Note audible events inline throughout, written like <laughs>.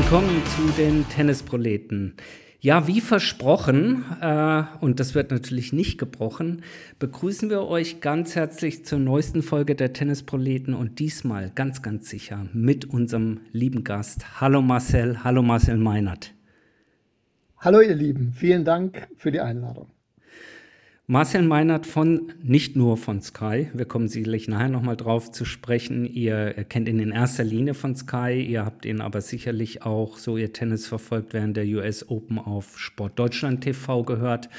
Willkommen zu den Tennisproleten. Ja, wie versprochen, äh, und das wird natürlich nicht gebrochen, begrüßen wir euch ganz herzlich zur neuesten Folge der Tennisproleten und diesmal ganz, ganz sicher mit unserem lieben Gast. Hallo Marcel, hallo Marcel Meinert. Hallo ihr Lieben, vielen Dank für die Einladung. Marcel Meinert von, nicht nur von Sky, wir kommen sicherlich nachher nochmal drauf zu sprechen. Ihr kennt ihn in erster Linie von Sky, ihr habt ihn aber sicherlich auch, so ihr Tennis verfolgt, während der US Open auf Sport Deutschland TV gehört,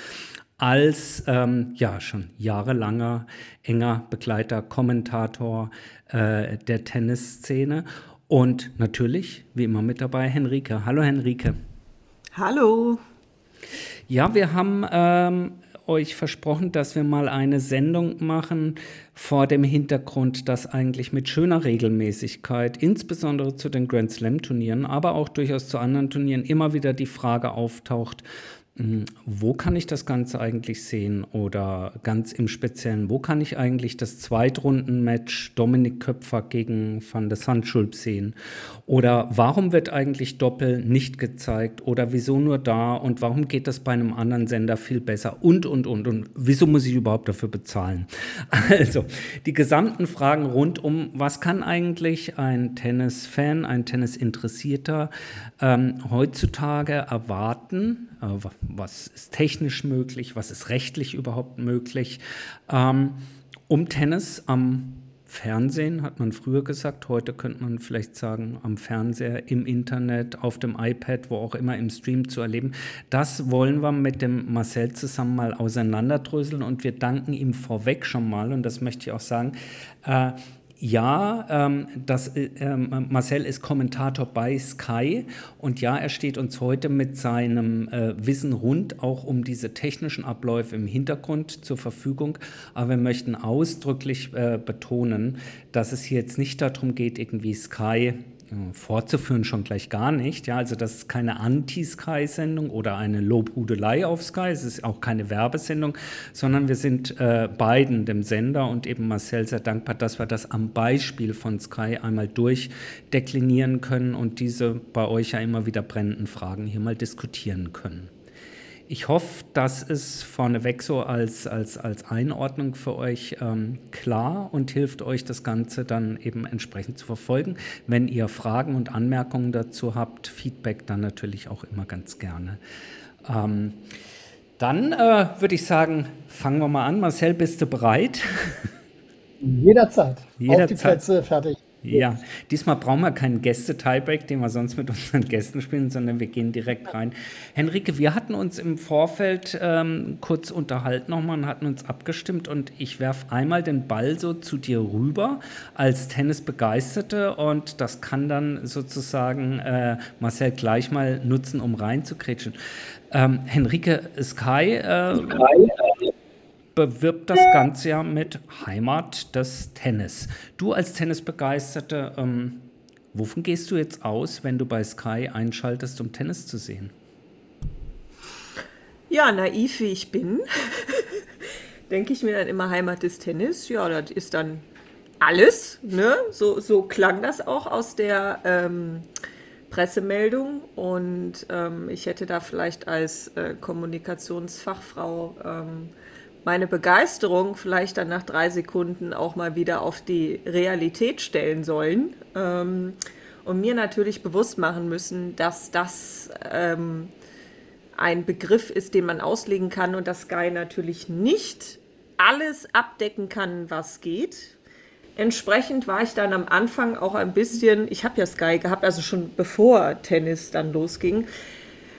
als ähm, ja schon jahrelanger enger Begleiter, Kommentator äh, der Tennisszene. Und natürlich, wie immer mit dabei, Henrike. Hallo Henrike. Hallo. Ja, wir haben ähm, euch versprochen, dass wir mal eine Sendung machen vor dem Hintergrund, dass eigentlich mit schöner Regelmäßigkeit, insbesondere zu den Grand Slam Turnieren, aber auch durchaus zu anderen Turnieren, immer wieder die Frage auftaucht, wo kann ich das Ganze eigentlich sehen? Oder ganz im Speziellen, wo kann ich eigentlich das Zweitrunden-Match Dominik Köpfer gegen Van der Sandschulp sehen? Oder warum wird eigentlich Doppel nicht gezeigt? Oder wieso nur da? Und warum geht das bei einem anderen Sender viel besser? Und, und, und. Und wieso muss ich überhaupt dafür bezahlen? <laughs> Also, die gesamten Fragen rund um, was kann eigentlich ein Tennis-Fan, ein Tennis-Interessierter ähm, heutzutage erwarten? Äh, was ist technisch möglich, was ist rechtlich überhaupt möglich. Ähm, um Tennis am Fernsehen, hat man früher gesagt, heute könnte man vielleicht sagen, am Fernseher, im Internet, auf dem iPad, wo auch immer im Stream zu erleben. Das wollen wir mit dem Marcel zusammen mal auseinanderdröseln und wir danken ihm vorweg schon mal, und das möchte ich auch sagen, äh, ja, ähm, das, äh, ähm, Marcel ist Kommentator bei Sky und ja, er steht uns heute mit seinem äh, Wissen rund auch um diese technischen Abläufe im Hintergrund zur Verfügung. Aber wir möchten ausdrücklich äh, betonen, dass es hier jetzt nicht darum geht, irgendwie Sky fortzuführen schon gleich gar nicht. Ja, also das ist keine Anti-Sky-Sendung oder eine Lobhudelei auf Sky. Es ist auch keine Werbesendung, sondern wir sind äh, beiden, dem Sender und eben Marcel, sehr dankbar, dass wir das am Beispiel von Sky einmal durchdeklinieren können und diese bei euch ja immer wieder brennenden Fragen hier mal diskutieren können. Ich hoffe, das ist vorneweg so als, als, als Einordnung für euch ähm, klar und hilft euch, das Ganze dann eben entsprechend zu verfolgen. Wenn ihr Fragen und Anmerkungen dazu habt, Feedback dann natürlich auch immer ganz gerne. Ähm, dann äh, würde ich sagen, fangen wir mal an. Marcel, bist du bereit? Jederzeit. Jederzeit. Auf die Plätze, fertig. Ja, diesmal brauchen wir keinen Gäste-Tiebreak, den wir sonst mit unseren Gästen spielen, sondern wir gehen direkt rein. Henrike, wir hatten uns im Vorfeld ähm, kurz unterhalten nochmal und hatten uns abgestimmt und ich werfe einmal den Ball so zu dir rüber als Tennisbegeisterte und das kann dann sozusagen äh, Marcel gleich mal nutzen, um reinzukretschen. Ähm, Henrike Sky, äh, Sky bewirbt das Ganze ja mit Heimat des Tennis. Du als Tennisbegeisterte, ähm, wovon gehst du jetzt aus, wenn du bei Sky einschaltest, um Tennis zu sehen? Ja, naiv wie ich bin, <laughs> denke ich mir dann immer Heimat des Tennis. Ja, das ist dann alles. Ne? So, so klang das auch aus der ähm, Pressemeldung. Und ähm, ich hätte da vielleicht als äh, Kommunikationsfachfrau ähm, meine Begeisterung vielleicht dann nach drei Sekunden auch mal wieder auf die Realität stellen sollen ähm, und mir natürlich bewusst machen müssen, dass das ähm, ein Begriff ist, den man auslegen kann und dass Sky natürlich nicht alles abdecken kann, was geht. Entsprechend war ich dann am Anfang auch ein bisschen, ich habe ja Sky gehabt, also schon bevor Tennis dann losging,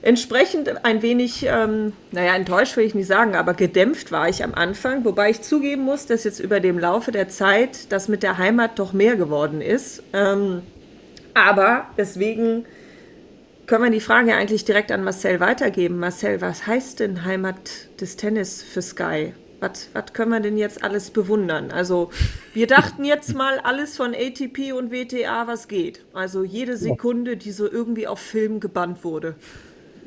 Entsprechend ein wenig, ähm, naja, enttäuscht will ich nicht sagen, aber gedämpft war ich am Anfang, wobei ich zugeben muss, dass jetzt über dem Laufe der Zeit das mit der Heimat doch mehr geworden ist. Ähm, aber deswegen können wir die Frage eigentlich direkt an Marcel weitergeben. Marcel, was heißt denn Heimat des Tennis für Sky? Was, was können wir denn jetzt alles bewundern? Also, wir dachten jetzt mal alles von ATP und WTA, was geht. Also jede Sekunde, die so irgendwie auf Film gebannt wurde.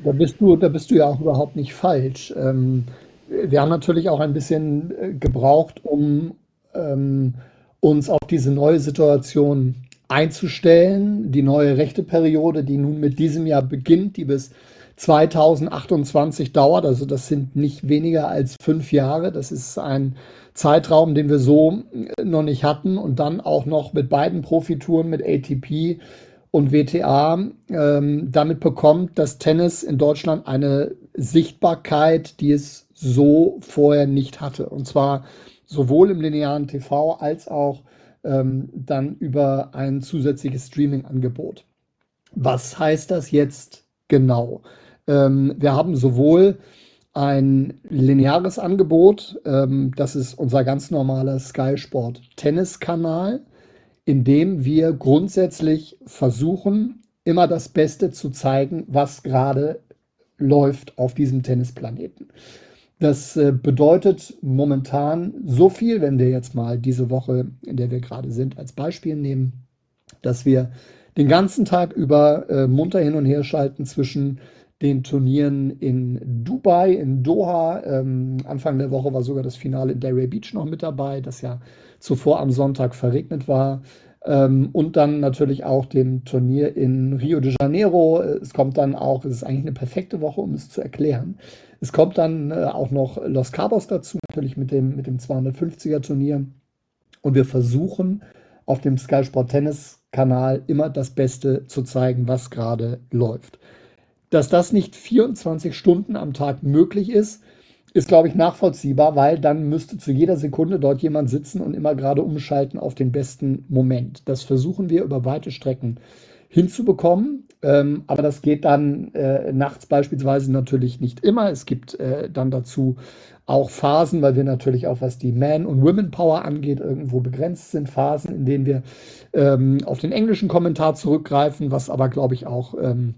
Da bist du, da bist du ja auch überhaupt nicht falsch. Ähm, wir haben natürlich auch ein bisschen äh, gebraucht, um ähm, uns auf diese neue Situation einzustellen. Die neue Rechteperiode, die nun mit diesem Jahr beginnt, die bis 2028 dauert. Also das sind nicht weniger als fünf Jahre. Das ist ein Zeitraum, den wir so noch nicht hatten. Und dann auch noch mit beiden Profitouren, mit ATP und WTA, ähm, damit bekommt das Tennis in Deutschland eine Sichtbarkeit, die es so vorher nicht hatte. Und zwar sowohl im linearen TV als auch ähm, dann über ein zusätzliches Streaming-Angebot. Was heißt das jetzt genau? Ähm, wir haben sowohl ein lineares Angebot, ähm, das ist unser ganz normaler Sky Sport Tennis-Kanal, in dem wir grundsätzlich versuchen, immer das Beste zu zeigen, was gerade läuft auf diesem Tennisplaneten. Das äh, bedeutet momentan so viel, wenn wir jetzt mal diese Woche, in der wir gerade sind, als Beispiel nehmen, dass wir den ganzen Tag über äh, munter hin und her schalten zwischen den Turnieren in Dubai, in Doha. Ähm, Anfang der Woche war sogar das Finale in Delray Beach noch mit dabei, das ja zuvor am Sonntag verregnet war. Ähm, und dann natürlich auch dem Turnier in Rio de Janeiro. Es kommt dann auch, es ist eigentlich eine perfekte Woche, um es zu erklären. Es kommt dann äh, auch noch Los Cabos dazu, natürlich mit dem, mit dem 250er Turnier. Und wir versuchen auf dem Sky Sport Tennis Kanal immer das Beste zu zeigen, was gerade läuft. Dass das nicht 24 Stunden am Tag möglich ist, ist, glaube ich, nachvollziehbar, weil dann müsste zu jeder Sekunde dort jemand sitzen und immer gerade umschalten auf den besten Moment. Das versuchen wir über weite Strecken hinzubekommen. Ähm, aber das geht dann äh, nachts beispielsweise natürlich nicht immer. Es gibt äh, dann dazu auch Phasen, weil wir natürlich auch, was die Man- und Women-Power angeht, irgendwo begrenzt sind. Phasen, in denen wir ähm, auf den englischen Kommentar zurückgreifen, was aber, glaube ich, auch ähm,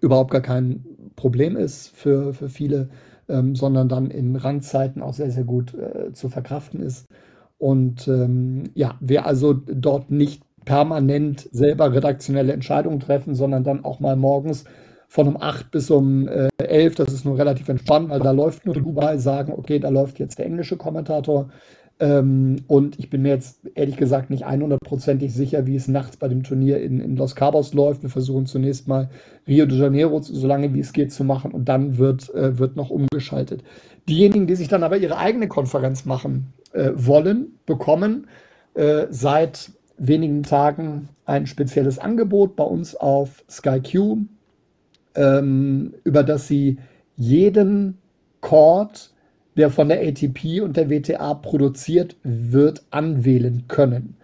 überhaupt gar kein Problem ist für, für viele, ähm, sondern dann in Randzeiten auch sehr, sehr gut äh, zu verkraften ist. Und ähm, ja, wir also dort nicht permanent selber redaktionelle Entscheidungen treffen, sondern dann auch mal morgens von um 8 bis um äh, 11, das ist nur relativ entspannt, weil da läuft nur Dubai, sagen, okay, da läuft jetzt der englische Kommentator, ähm, und ich bin mir jetzt ehrlich gesagt nicht 100%ig sicher, wie es nachts bei dem Turnier in, in Los Cabos läuft. Wir versuchen zunächst mal Rio de Janeiro so lange wie es geht zu machen und dann wird, äh, wird noch umgeschaltet. Diejenigen, die sich dann aber ihre eigene Konferenz machen äh, wollen, bekommen äh, seit wenigen Tagen ein spezielles Angebot bei uns auf SkyQ, ähm, über das sie jeden Chord der von der ATP und der WTA produziert wird, anwählen können.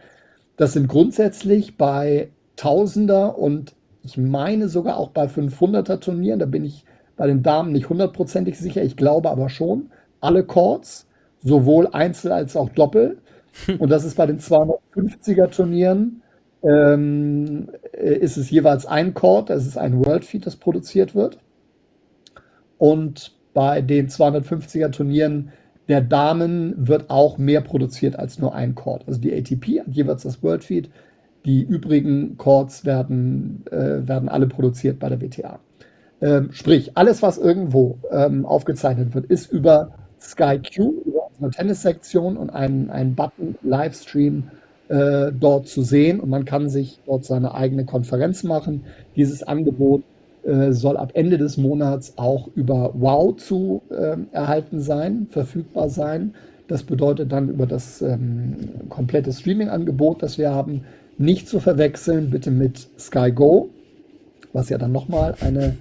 Das sind grundsätzlich bei Tausender und ich meine sogar auch bei 500er Turnieren, da bin ich bei den Damen nicht hundertprozentig sicher, ich glaube aber schon, alle Chords, sowohl Einzel als auch Doppel. <laughs> Und das ist bei den 250er Turnieren, ähm, ist es jeweils ein Chord, das ist ein World Feed, das produziert wird. Und bei den 250er Turnieren der Damen wird auch mehr produziert als nur ein Chord. Also die ATP hat jeweils das World Feed. Die übrigen Chords werden, äh, werden alle produziert bei der WTA. Ähm, sprich, alles, was irgendwo ähm, aufgezeichnet wird, ist über SkyQ, über unsere Tennissektion und einen, einen Button Livestream äh, dort zu sehen. Und man kann sich dort seine eigene Konferenz machen. Dieses Angebot soll ab Ende des Monats auch über Wow zu äh, erhalten sein, verfügbar sein. Das bedeutet dann über das ähm, komplette Streaming-Angebot, das wir haben, nicht zu verwechseln, bitte mit Sky Go, was ja dann nochmal eine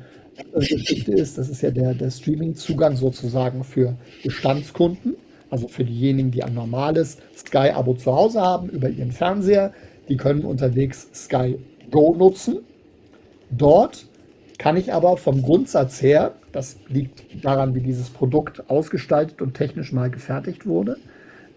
Geschichte ist. Das ist ja der, der Streaming-Zugang sozusagen für Bestandskunden, also für diejenigen, die ein normales Sky-Abo zu Hause haben über ihren Fernseher. Die können unterwegs Sky Go nutzen. Dort kann ich aber vom Grundsatz her, das liegt daran, wie dieses Produkt ausgestaltet und technisch mal gefertigt wurde,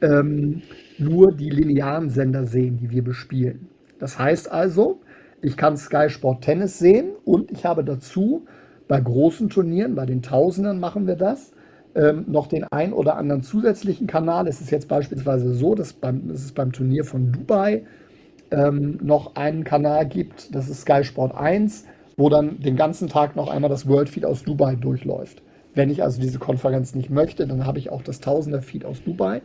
ähm, nur die linearen Sender sehen, die wir bespielen. Das heißt also, ich kann Sky Sport Tennis sehen und ich habe dazu bei großen Turnieren, bei den Tausendern machen wir das, ähm, noch den ein oder anderen zusätzlichen Kanal. Es ist jetzt beispielsweise so, dass, beim, dass es beim Turnier von Dubai ähm, noch einen Kanal gibt, das ist Sky Sport 1 wo dann den ganzen Tag noch einmal das World Feed aus Dubai durchläuft. Wenn ich also diese Konferenz nicht möchte, dann habe ich auch das Tausender Feed aus Dubai.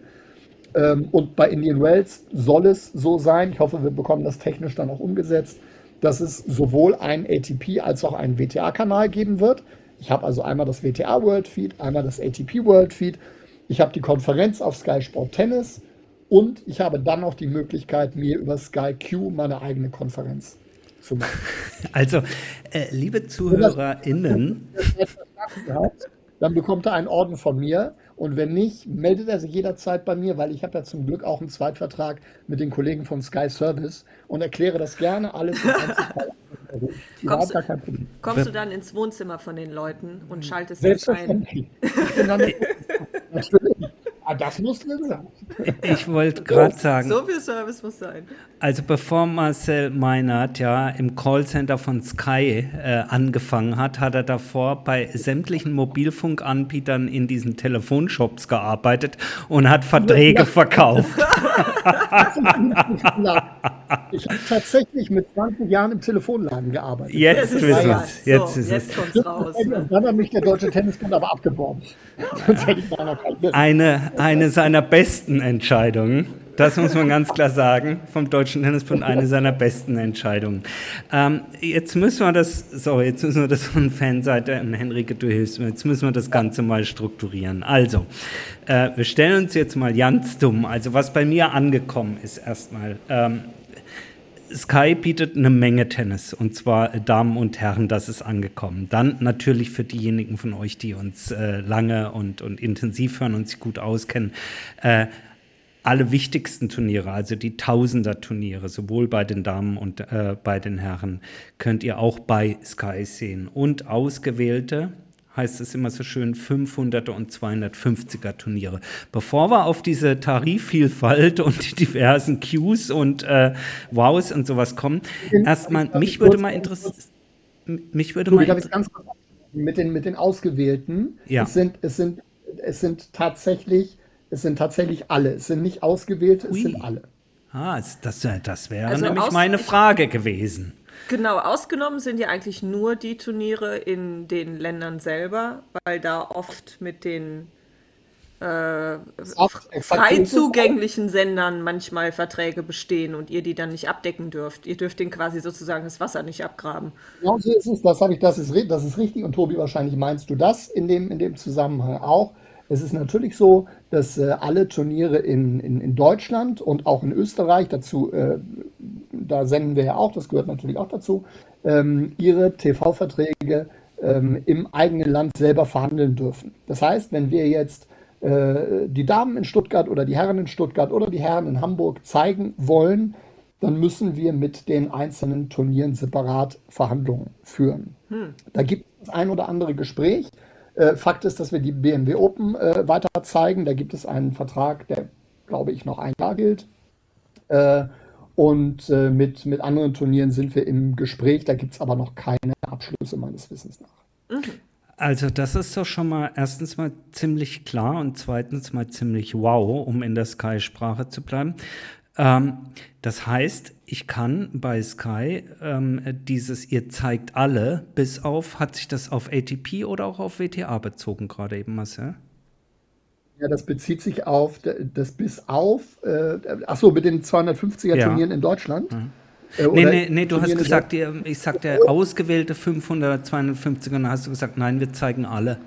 Ähm, und bei Indian Wells soll es so sein, ich hoffe, wir bekommen das technisch dann auch umgesetzt, dass es sowohl einen ATP als auch einen WTA-Kanal geben wird. Ich habe also einmal das WTA World Feed, einmal das ATP World Feed. Ich habe die Konferenz auf Sky Sport Tennis und ich habe dann noch die Möglichkeit, mir über Sky Q meine eigene Konferenz zu machen. <laughs> Also, äh, liebe ZuhörerInnen. Dann bekommt er einen Orden von mir. Und wenn nicht, meldet er sich jederzeit bei mir, weil ich habe ja zum Glück auch einen Zweitvertrag mit den Kollegen von Sky Service und erkläre das gerne alles. <laughs> kommst, gar kein Problem. kommst du dann ins Wohnzimmer von den Leuten und schaltest das ein? <laughs> Natürlich. Ah, das muss drin sein. Ich wollte gerade sagen. So viel Service muss sein. Also bevor Marcel Meinert ja im Callcenter von Sky äh, angefangen hat, hat er davor bei sämtlichen Mobilfunkanbietern in diesen Telefonshops gearbeitet und hat Verträge verkauft. <laughs> ich habe tatsächlich mit 20 Jahren im Telefonladen gearbeitet. Jetzt ist es. Jetzt, so, ist jetzt es. raus. Dann hat mich der Deutsche Tennisbund aber abgeworben. Eine, eine seiner besten Entscheidungen. Das muss man ganz klar sagen. Vom Deutschen Tennisbund eine seiner besten Entscheidungen. Ähm, jetzt müssen wir das, so, jetzt müssen wir das von Fanseite, und Henrike, du hilfst mir, jetzt müssen wir das Ganze mal strukturieren. Also, äh, wir stellen uns jetzt mal ganz dumm. Also, was bei mir angekommen ist erstmal. Ähm, Sky bietet eine Menge Tennis und zwar Damen und Herren, das ist angekommen. Dann natürlich für diejenigen von euch, die uns äh, lange und, und intensiv hören und sich gut auskennen, äh, alle wichtigsten Turniere, also die Tausender-Turniere, sowohl bei den Damen und äh, bei den Herren, könnt ihr auch bei Sky sehen. Und ausgewählte, heißt es immer so schön, 500er und 250er Turniere. Bevor wir auf diese Tarifvielfalt und die diversen Cues und äh, Wows und sowas kommen, erstmal, mich würde mal interessieren, mich würde mal ganz kurz mit den, mit den Ausgewählten, ja. es, sind, es, sind, es sind tatsächlich es sind tatsächlich alle. Es sind nicht ausgewählte, Ui. es sind alle. Ah, das, das wäre also nämlich meine Frage gewesen. Genau, ausgenommen sind ja eigentlich nur die Turniere in den Ländern selber, weil da oft mit den äh, frei zugänglichen Sendern manchmal Verträge bestehen und ihr die dann nicht abdecken dürft. Ihr dürft den quasi sozusagen das Wasser nicht abgraben. Genau so ist es, das habe ich, das ist, das ist richtig und Tobi, wahrscheinlich meinst du das in dem, in dem Zusammenhang auch. Es ist natürlich so, dass äh, alle Turniere in, in, in, Deutschland und auch in Österreich, dazu, äh, da senden wir ja auch, das gehört natürlich auch dazu, ähm, ihre TV-Verträge ähm, im eigenen Land selber verhandeln dürfen. Das heißt, wenn wir jetzt äh, die Damen in Stuttgart oder die Herren in Stuttgart oder die Herren in Hamburg zeigen wollen, dann müssen wir mit den einzelnen Turnieren separat Verhandlungen führen. Hm. Da gibt es ein oder andere Gespräch. Äh, Fakt ist, dass wir die BMW Open äh, weiter zeigen. Da gibt es einen Vertrag, der, glaube ich, noch ein Jahr gilt. Äh, und äh, mit, mit anderen Turnieren sind wir im Gespräch. Da gibt es aber noch keine Abschlüsse meines Wissens nach. Mhm. Also das ist doch schon mal erstens mal ziemlich klar und zweitens mal ziemlich wow, um in der Sky-Sprache zu bleiben. Ähm, das heißt, ich kann bei Sky ähm, dieses ihr zeigt alle bis auf, hat sich das auf ATP oder auch auf WTA bezogen gerade eben, Marcel? Ja, das bezieht sich auf das bis auf, äh, achso, mit den 250er ja. Turnieren in Deutschland. Mhm. Äh, nee, nee, nee, du hast gesagt, die, ich sagte ausgewählte 500, 250er, dann hast du gesagt, nein, wir zeigen alle.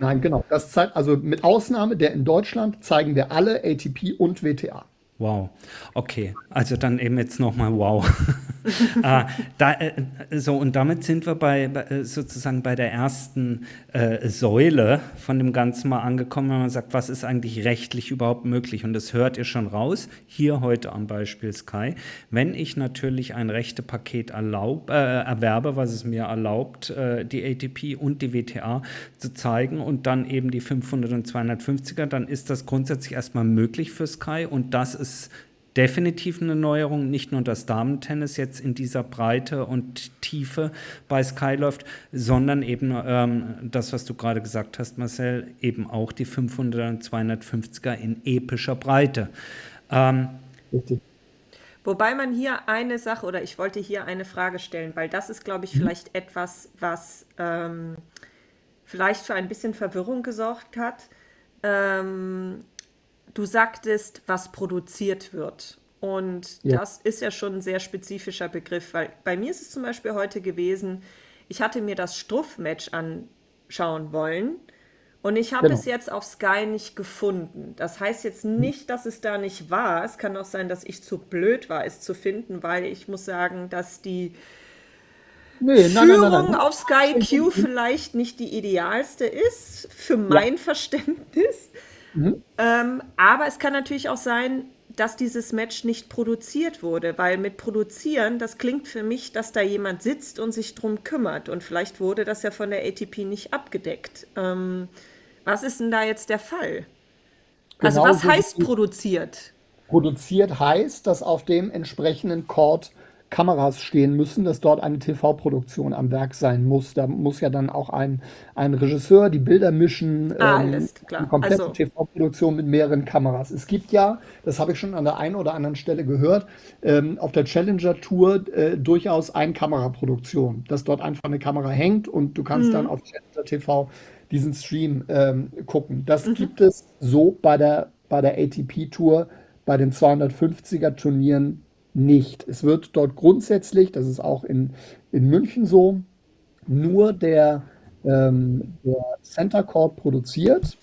Nein, genau. Das zeigt, also mit Ausnahme der in Deutschland zeigen wir alle ATP und WTA. Wow, okay, also dann eben jetzt nochmal wow. <laughs> ah, da, äh, so, und damit sind wir bei, bei äh, sozusagen bei der ersten äh, Säule von dem Ganzen mal angekommen, wenn man sagt, was ist eigentlich rechtlich überhaupt möglich? Und das hört ihr schon raus, hier heute am Beispiel Sky. Wenn ich natürlich ein Rechtepaket erlaub, äh, erwerbe, was es mir erlaubt, äh, die ATP und die WTA zu zeigen und dann eben die 500 und 250er, dann ist das grundsätzlich erstmal möglich für Sky und das ist ist definitiv eine Neuerung, nicht nur das Damentennis jetzt in dieser Breite und Tiefe bei Sky läuft, sondern eben ähm, das, was du gerade gesagt hast, Marcel, eben auch die 500er und 250er in epischer Breite. Ähm, Wobei man hier eine Sache oder ich wollte hier eine Frage stellen, weil das ist, glaube ich, mhm. vielleicht etwas, was ähm, vielleicht für ein bisschen Verwirrung gesorgt hat. Ähm, du sagtest, was produziert wird. Und Ja. das ist ja schon ein sehr spezifischer Begriff, weil bei mir ist es zum Beispiel heute gewesen, ich hatte mir das Struff-Match anschauen wollen und ich habe Genau. es jetzt auf Sky nicht gefunden. Das heißt jetzt nicht, dass es da nicht war. Es kann auch sein, dass ich zu blöd war, es zu finden, weil ich muss sagen, dass die Nee, nein, nein, nein, Führung nein. auf Sky Q vielleicht nicht die idealste ist, für mein Verständnis. Mhm. Ähm, aber es kann natürlich auch sein, dass dieses Match nicht produziert wurde, weil mit produzieren, das klingt für mich, dass da jemand sitzt und sich drum kümmert. Und vielleicht wurde das ja von der ATP nicht abgedeckt. Ähm, was ist denn da jetzt der Fall? Also Genau was so heißt produziert? Produziert heißt, dass auf dem entsprechenden Court Kameras stehen müssen, dass dort eine TV-Produktion am Werk sein muss. Da muss ja dann auch ein, ein Regisseur die Bilder mischen, Ah, ähm, alles klar. eine komplette Also- TV-Produktion mit mehreren Kameras. Es gibt ja, das habe ich schon an der einen oder anderen Stelle gehört, ähm, auf der Challenger Tour äh, durchaus Ein-Kamera-Produktion, dass dort einfach eine Kamera hängt und du kannst dann auf Challenger TV diesen Stream ähm, gucken. Das gibt es so bei der, bei der ATP-Tour, bei den 250er Turnieren nicht. Es wird dort grundsätzlich, das ist auch in, in München so, nur der, ähm, der Center Court produziert.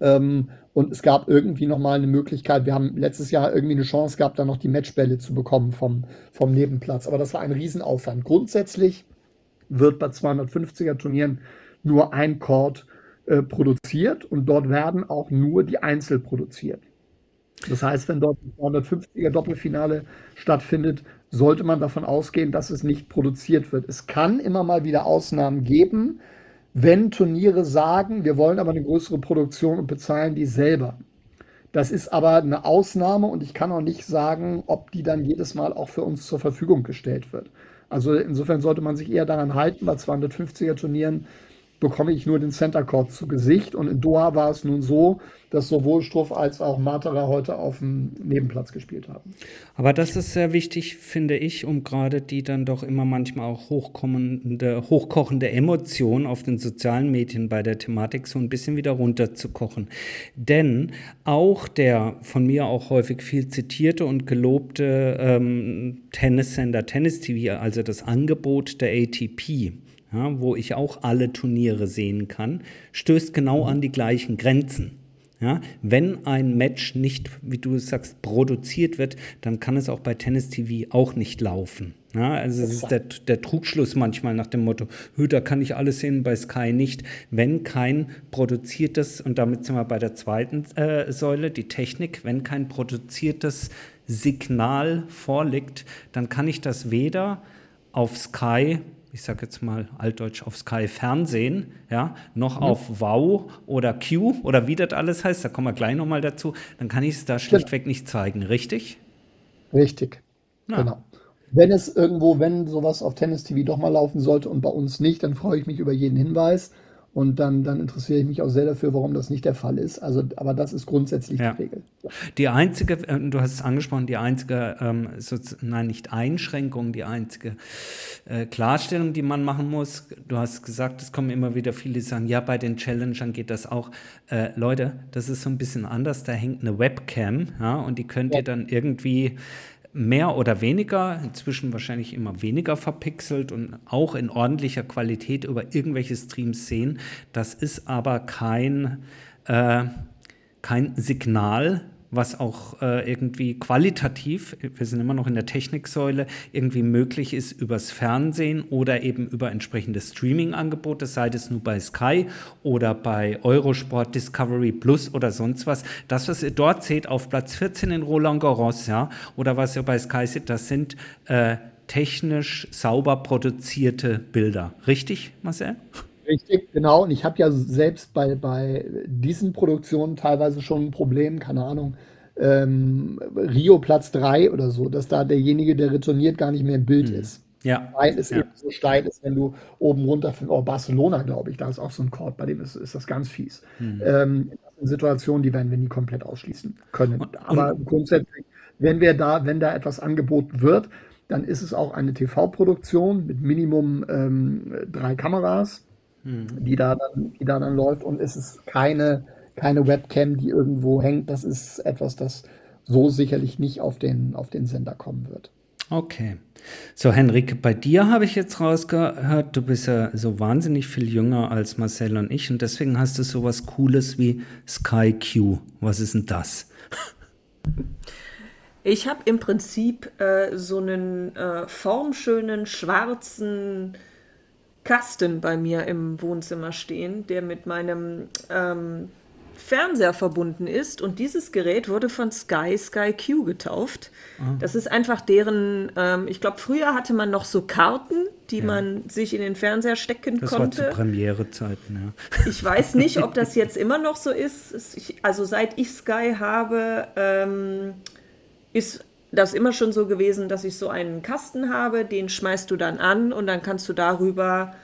Ähm, und es gab irgendwie nochmal eine Möglichkeit, wir haben letztes Jahr irgendwie eine Chance gehabt, da noch die Matchbälle zu bekommen vom, vom Nebenplatz. Aber das war ein Riesenaufwand. Grundsätzlich wird bei 250er Turnieren nur ein Court äh, produziert und dort werden auch nur die Einzel produziert. Das heißt, wenn dort ein 250er Doppelfinale stattfindet, sollte man davon ausgehen, dass es nicht produziert wird. Es kann immer mal wieder Ausnahmen geben, wenn Turniere sagen, wir wollen aber eine größere Produktion und bezahlen die selber. Das ist aber eine Ausnahme und ich kann auch nicht sagen, ob die dann jedes Mal auch für uns zur Verfügung gestellt wird. Also insofern sollte man sich eher daran halten, bei 250er Turnieren bekomme ich nur den Center Court zu Gesicht. Und in Doha war es nun so, dass sowohl Struff als auch Matera heute auf dem Nebenplatz gespielt haben. Aber das ist sehr wichtig, finde ich, um gerade die dann doch immer manchmal auch hochkommende, hochkochende Emotion auf den sozialen Medien bei der Thematik so ein bisschen wieder runterzukochen. Denn auch der von mir auch häufig viel zitierte und gelobte ähm, Tennissender Tennis TV, also das Angebot der ATP, ja, wo ich auch alle Turniere sehen kann, stößt genau an die gleichen Grenzen. Ja, wenn ein Match nicht, wie du es sagst, produziert wird, dann kann es auch bei Tennis TV auch nicht laufen. Ja, also es ist der, der Trugschluss manchmal nach dem Motto, "Hö, da kann ich alles sehen, bei Sky nicht. Wenn kein produziertes, und damit sind wir bei der zweiten äh, Säule, die Technik, wenn kein produziertes Signal vorliegt, dann kann ich das weder auf Sky ich sage jetzt mal altdeutsch auf Sky Fernsehen, ja, noch auf Wow oder Q oder wie das alles heißt, da kommen wir gleich nochmal dazu, dann kann ich es da schlichtweg nicht zeigen, richtig? Richtig. Ja. Genau. Wenn es irgendwo, wenn sowas auf Tennis TV doch mal laufen sollte und bei uns nicht, dann freue ich mich über jeden Hinweis und dann, dann interessiere ich mich auch sehr dafür, warum das nicht der Fall ist. Also, aber das ist grundsätzlich Ja. die Regel. Die einzige, äh, du hast es angesprochen, die einzige, ähm, nein, nicht Einschränkung, die einzige äh, Klarstellung, die man machen muss. Du hast gesagt, es kommen immer wieder viele, die sagen, ja, bei den Challengern geht das auch. Äh, Leute, das ist so ein bisschen anders. Da hängt eine Webcam, ja, und die könnt Ja. ihr dann irgendwie mehr oder weniger, inzwischen wahrscheinlich immer weniger verpixelt und auch in ordentlicher Qualität über irgendwelche Streams sehen. Das ist aber kein, äh, kein Signal, was auch äh, irgendwie qualitativ, wir sind immer noch in der Techniksäule, irgendwie möglich ist übers Fernsehen oder eben über entsprechende Streaming-Angebote, sei es nur bei Sky oder bei Eurosport, Discovery Plus oder sonst was. Das, was ihr dort seht auf Platz 14 in Roland Garros, ja, oder was ihr bei Sky seht, das sind äh, technisch sauber produzierte Bilder. Richtig, Marcel? Richtig, genau. Und ich habe ja selbst bei, bei diesen Produktionen teilweise schon ein Problem, keine Ahnung, ähm, Rio Platz 3 oder so, dass da derjenige, der retourniert, gar nicht mehr im Bild ist. Ja. Weil es Ja. eben so steil ist, wenn du oben runter, oh, Barcelona, glaube ich, da ist auch so ein Court, bei dem ist, ist das ganz fies. Mhm. Ähm, das sind Situationen, die werden wir nie komplett ausschließen können. Und- Aber grundsätzlich, wenn wir da, wenn da etwas angeboten wird, dann ist es auch eine TV-Produktion mit Minimum ähm, drei Kameras, Mhm. die da dann, die da dann läuft und es ist keine, keine Webcam, die irgendwo hängt. Das ist etwas, das so sicherlich nicht auf den, auf den Sender kommen wird. Okay. So, Henrik, bei dir habe ich jetzt rausgehört, du bist ja so wahnsinnig viel jünger als Marcel und ich und deswegen hast du sowas Cooles wie Sky Q. Was ist denn das? <laughs> Ich habe im Prinzip äh, so einen äh, formschönen schwarzen Kasten bei mir im Wohnzimmer stehen, der mit meinem ähm, Fernseher verbunden ist. Und dieses Gerät wurde von Sky Sky Q getauft. Ah. Das ist einfach deren, ähm, ich glaube, früher hatte man noch so Karten, die ja. man sich in den Fernseher stecken das konnte. Das war zu Premierezeiten, ja. Ich weiß nicht, ob das <laughs> jetzt immer noch so ist. Also seit ich Sky habe, ähm, ist das immer schon so gewesen, dass ich so einen Kasten habe, den schmeißt du dann an und dann kannst du darüber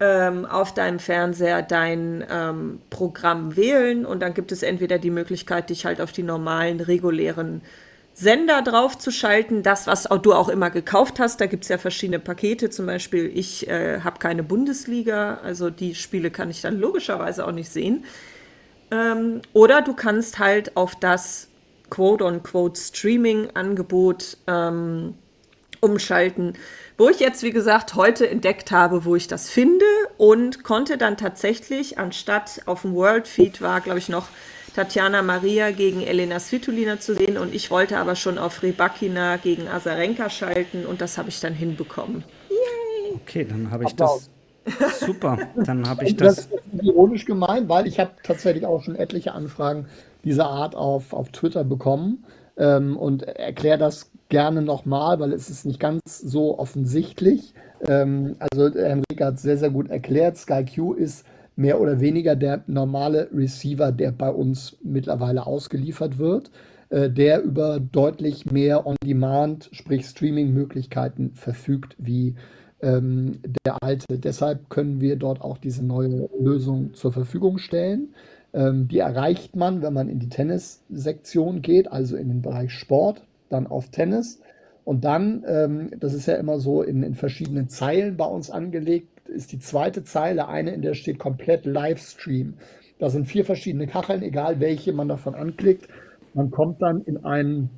ähm, auf deinem Fernseher dein ähm, Programm wählen und dann gibt es entweder die Möglichkeit, dich halt auf die normalen, regulären Sender draufzuschalten, das, was du auch immer gekauft hast. Da gibt es ja verschiedene Pakete. Zum Beispiel, ich äh, habe keine Bundesliga, also die Spiele kann ich dann logischerweise auch nicht sehen. Ähm, oder du kannst halt auf das quote-on-quote Streaming-Angebot ähm, umschalten, wo ich jetzt, wie gesagt, heute entdeckt habe, wo ich das finde und konnte dann tatsächlich, anstatt auf dem World Feed war, glaube ich, noch Tatjana Maria gegen Elena Svitolina zu sehen und ich wollte aber schon auf Rybakina gegen Azarenka schalten und das habe ich dann hinbekommen. Yay! Okay, dann habe ich Applaus. das. Super, dann habe ich das. Das ist ironisch gemeint, weil ich habe tatsächlich auch schon etliche Anfragen dieser Art auf, auf Twitter bekommen ähm, und erkläre das gerne nochmal, weil es ist nicht ganz so offensichtlich. Ähm, also Henrike hat es sehr, sehr gut erklärt. SkyQ ist mehr oder weniger der normale Receiver, der bei uns mittlerweile ausgeliefert wird, äh, der über deutlich mehr On-Demand, sprich Streaming-Möglichkeiten verfügt wie ähm, der alte. Deshalb können wir dort auch diese neue Lösung zur Verfügung stellen. Ähm, die erreicht man, wenn man in die Tennissektion geht, also in den Bereich Sport, dann auf Tennis. Und dann, ähm, das ist ja immer so in, in verschiedenen Zeilen bei uns angelegt, ist die zweite Zeile eine, in der steht komplett Livestream. Da sind vier verschiedene Kacheln, egal welche man davon anklickt. Man kommt dann in ein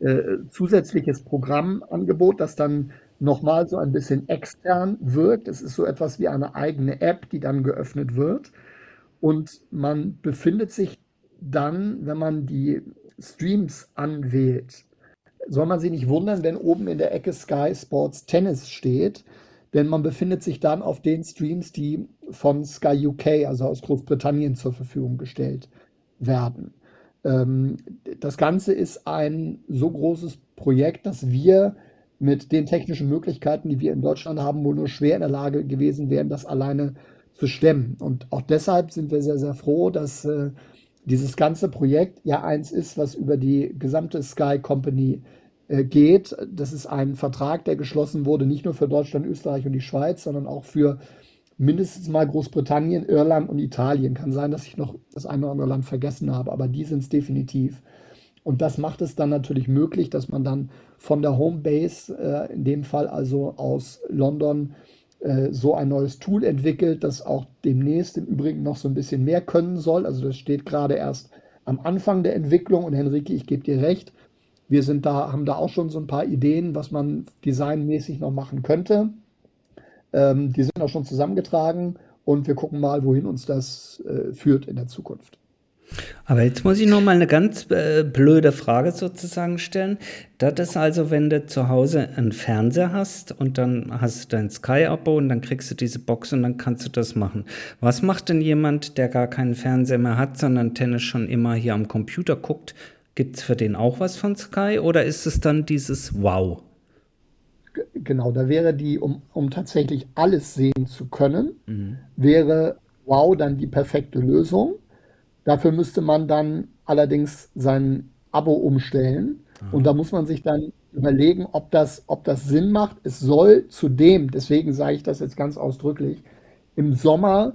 äh, zusätzliches Programmangebot, das dann nochmal so ein bisschen extern wirkt. Es ist so etwas wie eine eigene App, die dann geöffnet wird. Und man befindet sich dann, wenn man die Streams anwählt, soll man sich nicht wundern, wenn oben in der Ecke Sky Sports Tennis steht, denn man befindet sich dann auf den Streams, die von Sky UK, also aus Großbritannien, zur Verfügung gestellt werden. Ähm, das Ganze ist ein so großes Projekt, dass wir mit den technischen Möglichkeiten, die wir in Deutschland haben, wohl nur schwer in der Lage gewesen wären, das alleine zu stemmen. Und auch deshalb sind wir sehr, sehr froh, dass äh, dieses ganze Projekt ja eins ist, was über die gesamte Sky Company äh, geht. Das ist ein Vertrag, der geschlossen wurde, nicht nur für Deutschland, Österreich und die Schweiz, sondern auch für mindestens mal Großbritannien, Irland und Italien. Kann sein, dass ich noch das eine oder andere Land vergessen habe, aber die sind es definitiv. Und das macht es dann natürlich möglich, dass man dann von der Homebase, äh, in dem Fall also aus London, äh, so ein neues Tool entwickelt, das auch demnächst im Übrigen noch so ein bisschen mehr können soll. Also das steht gerade erst am Anfang der Entwicklung und Henrike, ich gebe dir recht, wir sind da, haben da auch schon so ein paar Ideen, was man designmäßig noch machen könnte. Ähm, die sind auch schon zusammengetragen und wir gucken mal, wohin uns das äh, führt in der Zukunft. Aber jetzt muss ich noch mal eine ganz äh, blöde Frage sozusagen stellen. Das ist also, wenn du zu Hause einen Fernseher hast und dann hast du dein Sky-Abo und dann kriegst du diese Box und dann kannst du das machen. Was macht denn jemand, der gar keinen Fernseher mehr hat, sondern Tennis schon immer hier am Computer guckt? Gibt es für den auch was von Sky oder ist es dann dieses Wow? Genau, da wäre die, um, um tatsächlich alles sehen zu können, mhm. wäre Wow dann die perfekte Lösung. Dafür müsste man dann allerdings sein Abo umstellen. Mhm. Und da muss man sich dann überlegen, ob das, ob das Sinn macht. Es soll zudem, deswegen sage ich das jetzt ganz ausdrücklich, im Sommer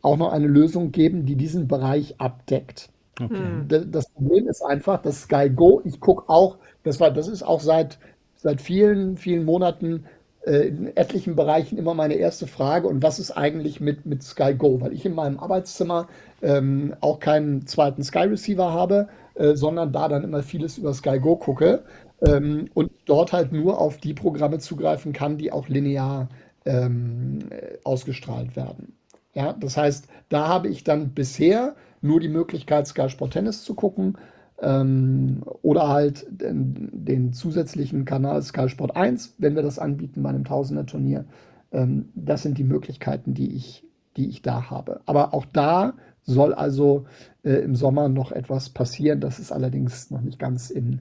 auch noch eine Lösung geben, die diesen Bereich abdeckt. Okay. Hm. Das Problem ist einfach, dass Sky Go, ich gucke auch, das war, das ist auch seit, seit vielen, vielen Monaten äh, in etlichen Bereichen immer meine erste Frage, und was ist eigentlich mit, mit Sky Go? Weil ich in meinem Arbeitszimmer ähm, auch keinen zweiten Sky Receiver habe, äh, sondern da dann immer vieles über Sky Go gucke ähm, und dort halt nur auf die Programme zugreifen kann, die auch linear ähm, äh, ausgestrahlt werden. Ja, das heißt, da habe ich dann bisher nur die Möglichkeit, Sky Sport Tennis zu gucken ähm, oder halt den, den, zusätzlichen Kanal Sky Sport 1, wenn wir das anbieten bei einem Tausender-Turnier. Ähm, das sind die Möglichkeiten, die ich, die ich da habe. Aber auch da soll also äh, im Sommer noch etwas passieren. Das ist allerdings noch nicht ganz in,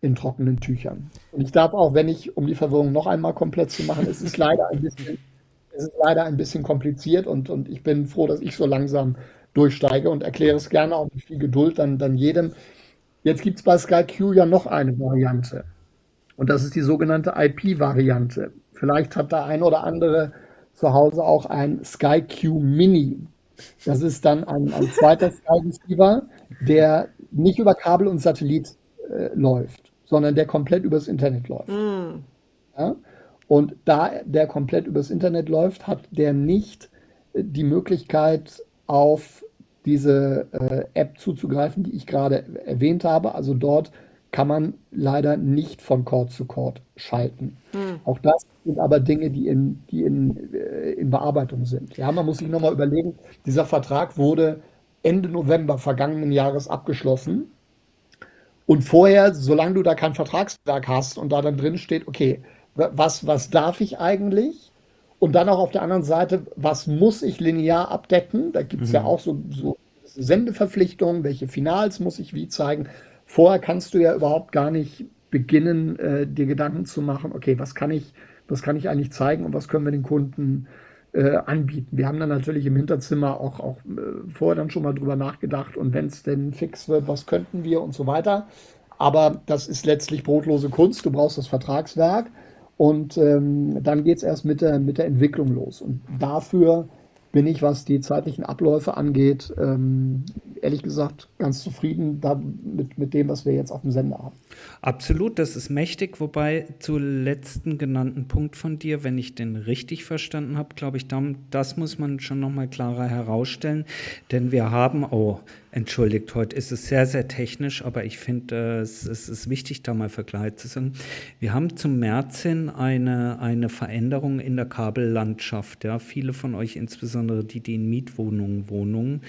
in trockenen Tüchern. Und ich darf auch, wenn ich, um die Verwirrung noch einmal komplett zu machen, es ist leider ein bisschen, es ist leider ein bisschen kompliziert und, und ich bin froh, dass ich so langsam durchsteige und erkläre es gerne auch mit viel Geduld dann, dann jedem. Jetzt gibt es bei SkyQ ja noch eine Variante. Und das ist die sogenannte IP-Variante. Vielleicht hat der ein oder andere zu Hause auch ein SkyQ Mini. Das ist dann ein, ein zweiter Sky Receiver, der nicht über Kabel und Satellit äh, läuft sondern der komplett übers Internet läuft. Mm. Ja? Und da der komplett übers Internet läuft, hat der nicht äh, die Möglichkeit, auf diese äh, App zuzugreifen, die ich gerade erwähnt habe. Also dort kann man leider nicht von Cord zu Cord schalten. Hm. Auch das sind aber Dinge, die in, die in, äh, in Bearbeitung sind. Ja, man muss sich nochmal überlegen, dieser Vertrag wurde Ende November vergangenen Jahres abgeschlossen. Und vorher, solange du da kein Vertragswerk hast und da dann drin steht, okay, was, was darf ich eigentlich? Und dann auch auf der anderen Seite, was muss ich linear abdecken? Da gibt es mhm. ja auch so, so Sendeverpflichtungen, welche Finals muss ich wie zeigen. Vorher kannst du ja überhaupt gar nicht beginnen, äh, dir Gedanken zu machen, okay, was kann ich, was kann ich eigentlich zeigen und was können wir den Kunden äh, anbieten. Wir haben dann natürlich im Hinterzimmer auch, auch äh, vorher dann schon mal drüber nachgedacht und wenn es denn fix wird, was könnten wir und so weiter. Aber das ist letztlich brotlose Kunst. Du brauchst das Vertragswerk und ähm, dann geht es erst mit der, mit der Entwicklung los. Und dafür bin ich, was die zeitlichen Abläufe angeht, ähm, ehrlich gesagt ganz zufrieden da mit, dem, was wir jetzt auf dem Sender haben. Absolut, das ist mächtig, wobei zu letzten genannten Punkt von dir, wenn ich den richtig verstanden habe, glaube ich, das muss man schon nochmal klarer herausstellen, denn wir haben, oh, entschuldigt, heute ist es sehr, sehr technisch, aber ich finde, äh, es, es, ist wichtig, da mal Vergleich zu sagen. Wir haben zum März hin eine, eine Veränderung in der Kabellandschaft. Ja. Viele von euch, insbesondere die, die in Mietwohnungen wohnen,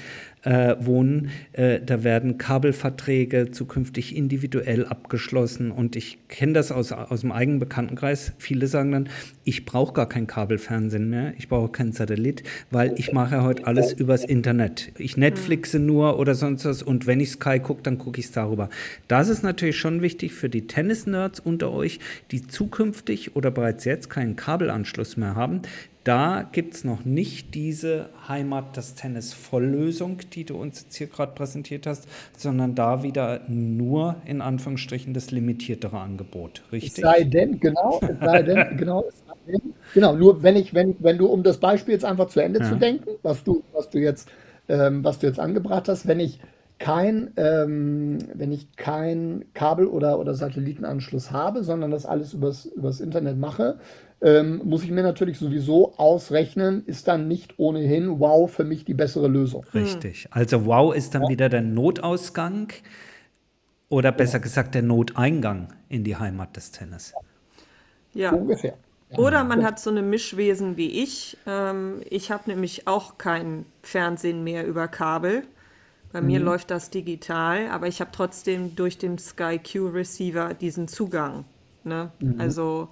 äh, wohnen, äh, da werden Kabelverträge zukünftig individuell abgeschlossen. Und ich kenne das aus, aus dem eigenen Bekanntenkreis. Viele sagen dann, ich brauche gar kein Kabelfernsehen mehr, ich brauche keinen Satellit, weil ich mache heute alles übers Internet. Ich Netflixe nur oder sonst was und wenn ich Sky gucke, dann gucke ich es darüber. Das ist natürlich schon wichtig für die Tennis-Nerds unter euch, die zukünftig oder bereits jetzt keinen Kabelanschluss mehr haben. Da gibt es noch nicht diese Heimat des Tennis Volllösung, die du uns jetzt hier gerade präsentiert hast, sondern da wieder nur in Anführungsstrichen das limitiertere Angebot, richtig? Es sei denn, genau, es sei denn, <laughs> genau, es sei denn, genau, nur wenn ich, wenn, wenn du, um das Beispiel jetzt einfach zu Ende ja. zu denken, was du, was du jetzt, ähm, was du jetzt angebracht hast, wenn ich kein, ähm, wenn ich kein Kabel- oder, oder Satellitenanschluss habe, sondern das alles übers, übers Internet mache, ähm, muss ich mir natürlich sowieso ausrechnen, ist dann nicht ohnehin Wow für mich die bessere Lösung. Richtig. Also Wow ist dann ja. wieder der Notausgang oder besser ja. gesagt der Noteingang in die Heimat des Tennis. Ja. Ungefähr. Oder man hat so eine Mischwesen wie ich. Ähm, ich habe nämlich auch kein Fernsehen mehr über Kabel. Bei mhm. mir läuft das digital, aber ich habe trotzdem durch den Sky Q Receiver diesen Zugang. Ne? Mhm. Also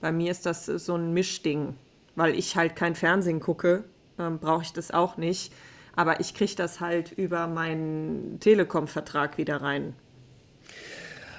bei mir ist das so ein Mischding, weil ich halt kein Fernsehen gucke, ähm, brauche ich das auch nicht. Aber ich kriege das halt über meinen Telekom-Vertrag wieder rein.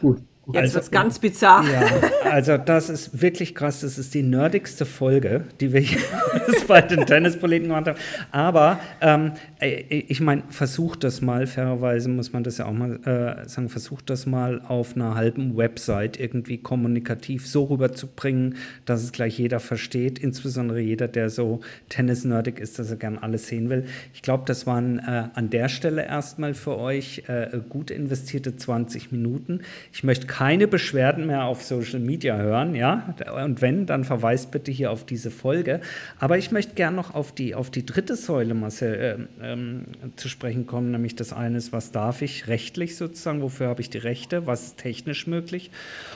Gut. Jetzt also, wird es ganz bizarr. Ja, also das ist wirklich krass. Das ist die nerdigste Folge, die wir <laughs> bei den Tennispoliten gemacht haben. Aber ähm, ich meine, versucht das mal, fairerweise muss man das ja auch mal äh, sagen, versucht das mal auf einer halben Website irgendwie kommunikativ so rüberzubringen, dass es gleich jeder versteht. Insbesondere jeder, der so tennisnerdig ist, dass er gern alles sehen will. Ich glaube, das waren äh, an der Stelle erstmal für euch äh, gut investierte 20 Minuten. Ich möchte keine Beschwerden mehr auf Social Media hören, ja. Und wenn, dann verweist bitte hier auf diese Folge. Aber ich möchte gerne noch auf die, auf die dritte Säule, Marcel, äh, ähm, zu sprechen kommen, nämlich das eine ist, was darf ich rechtlich sozusagen, wofür habe ich die Rechte, was ist technisch möglich.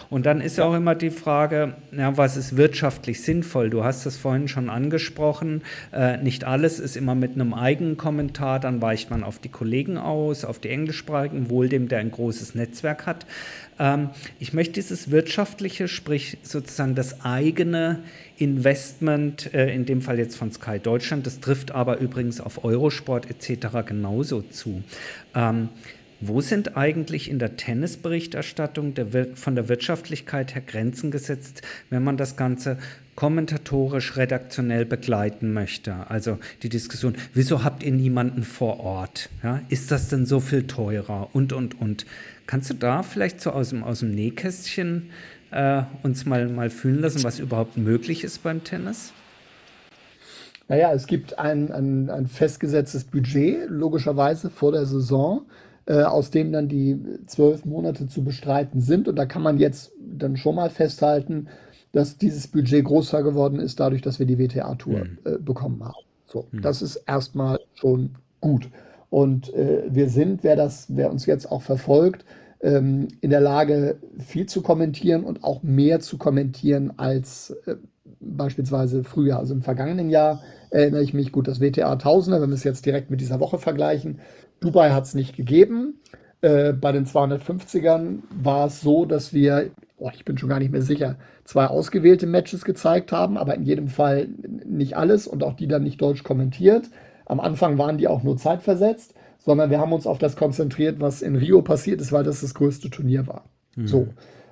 Und dann ist ja auch immer die Frage, ja, was ist wirtschaftlich sinnvoll? Du hast es vorhin schon angesprochen, äh, nicht alles ist immer mit einem eigenen Kommentar, dann weicht man auf die Kollegen aus, auf die englischsprachigen, wohl dem, der ein großes Netzwerk hat. Ähm, ich möchte dieses wirtschaftliche, sprich sozusagen das eigene Investment, äh, in dem Fall jetzt von Sky Deutschland, das trifft aber übrigens auf Eurosport etc. genauso zu. Ähm, wo sind eigentlich in der Tennisberichterstattung der, von der Wirtschaftlichkeit her Grenzen gesetzt, wenn man das Ganze kommentatorisch, redaktionell begleiten möchte? Also die Diskussion, wieso habt ihr niemanden vor Ort? Ja, ist das denn so viel teurer? Und, und, und. Kannst du da vielleicht so aus dem, aus dem Nähkästchen äh, uns mal, mal fühlen lassen, was überhaupt möglich ist beim Tennis? Naja, es gibt ein, ein, ein festgesetztes Budget, logischerweise vor der Saison, äh, aus dem dann die zwölf Monate zu bestreiten sind. Und da kann man jetzt dann schon mal festhalten, dass dieses Budget größer geworden ist, dadurch, dass wir die WTA-Tour mhm. äh, bekommen haben. So, mhm. das ist erstmal schon gut. Und äh, wir sind, wer das, wer uns jetzt auch verfolgt, ähm, in der Lage, viel zu kommentieren und auch mehr zu kommentieren als äh, beispielsweise früher. Also im vergangenen Jahr erinnere ich mich gut, das WTA Tausender, wenn wir es jetzt direkt mit dieser Woche vergleichen, Dubai hat es nicht gegeben. Äh, bei den 250ern war es so, dass wir, oh, ich bin schon gar nicht mehr sicher, zwei ausgewählte Matches gezeigt haben, aber in jedem Fall nicht alles und auch die dann nicht deutsch kommentiert. Am Anfang waren die auch nur zeitversetzt, sondern wir haben uns auf das konzentriert, was in Rio passiert ist, weil das das größte Turnier war. Mhm. So.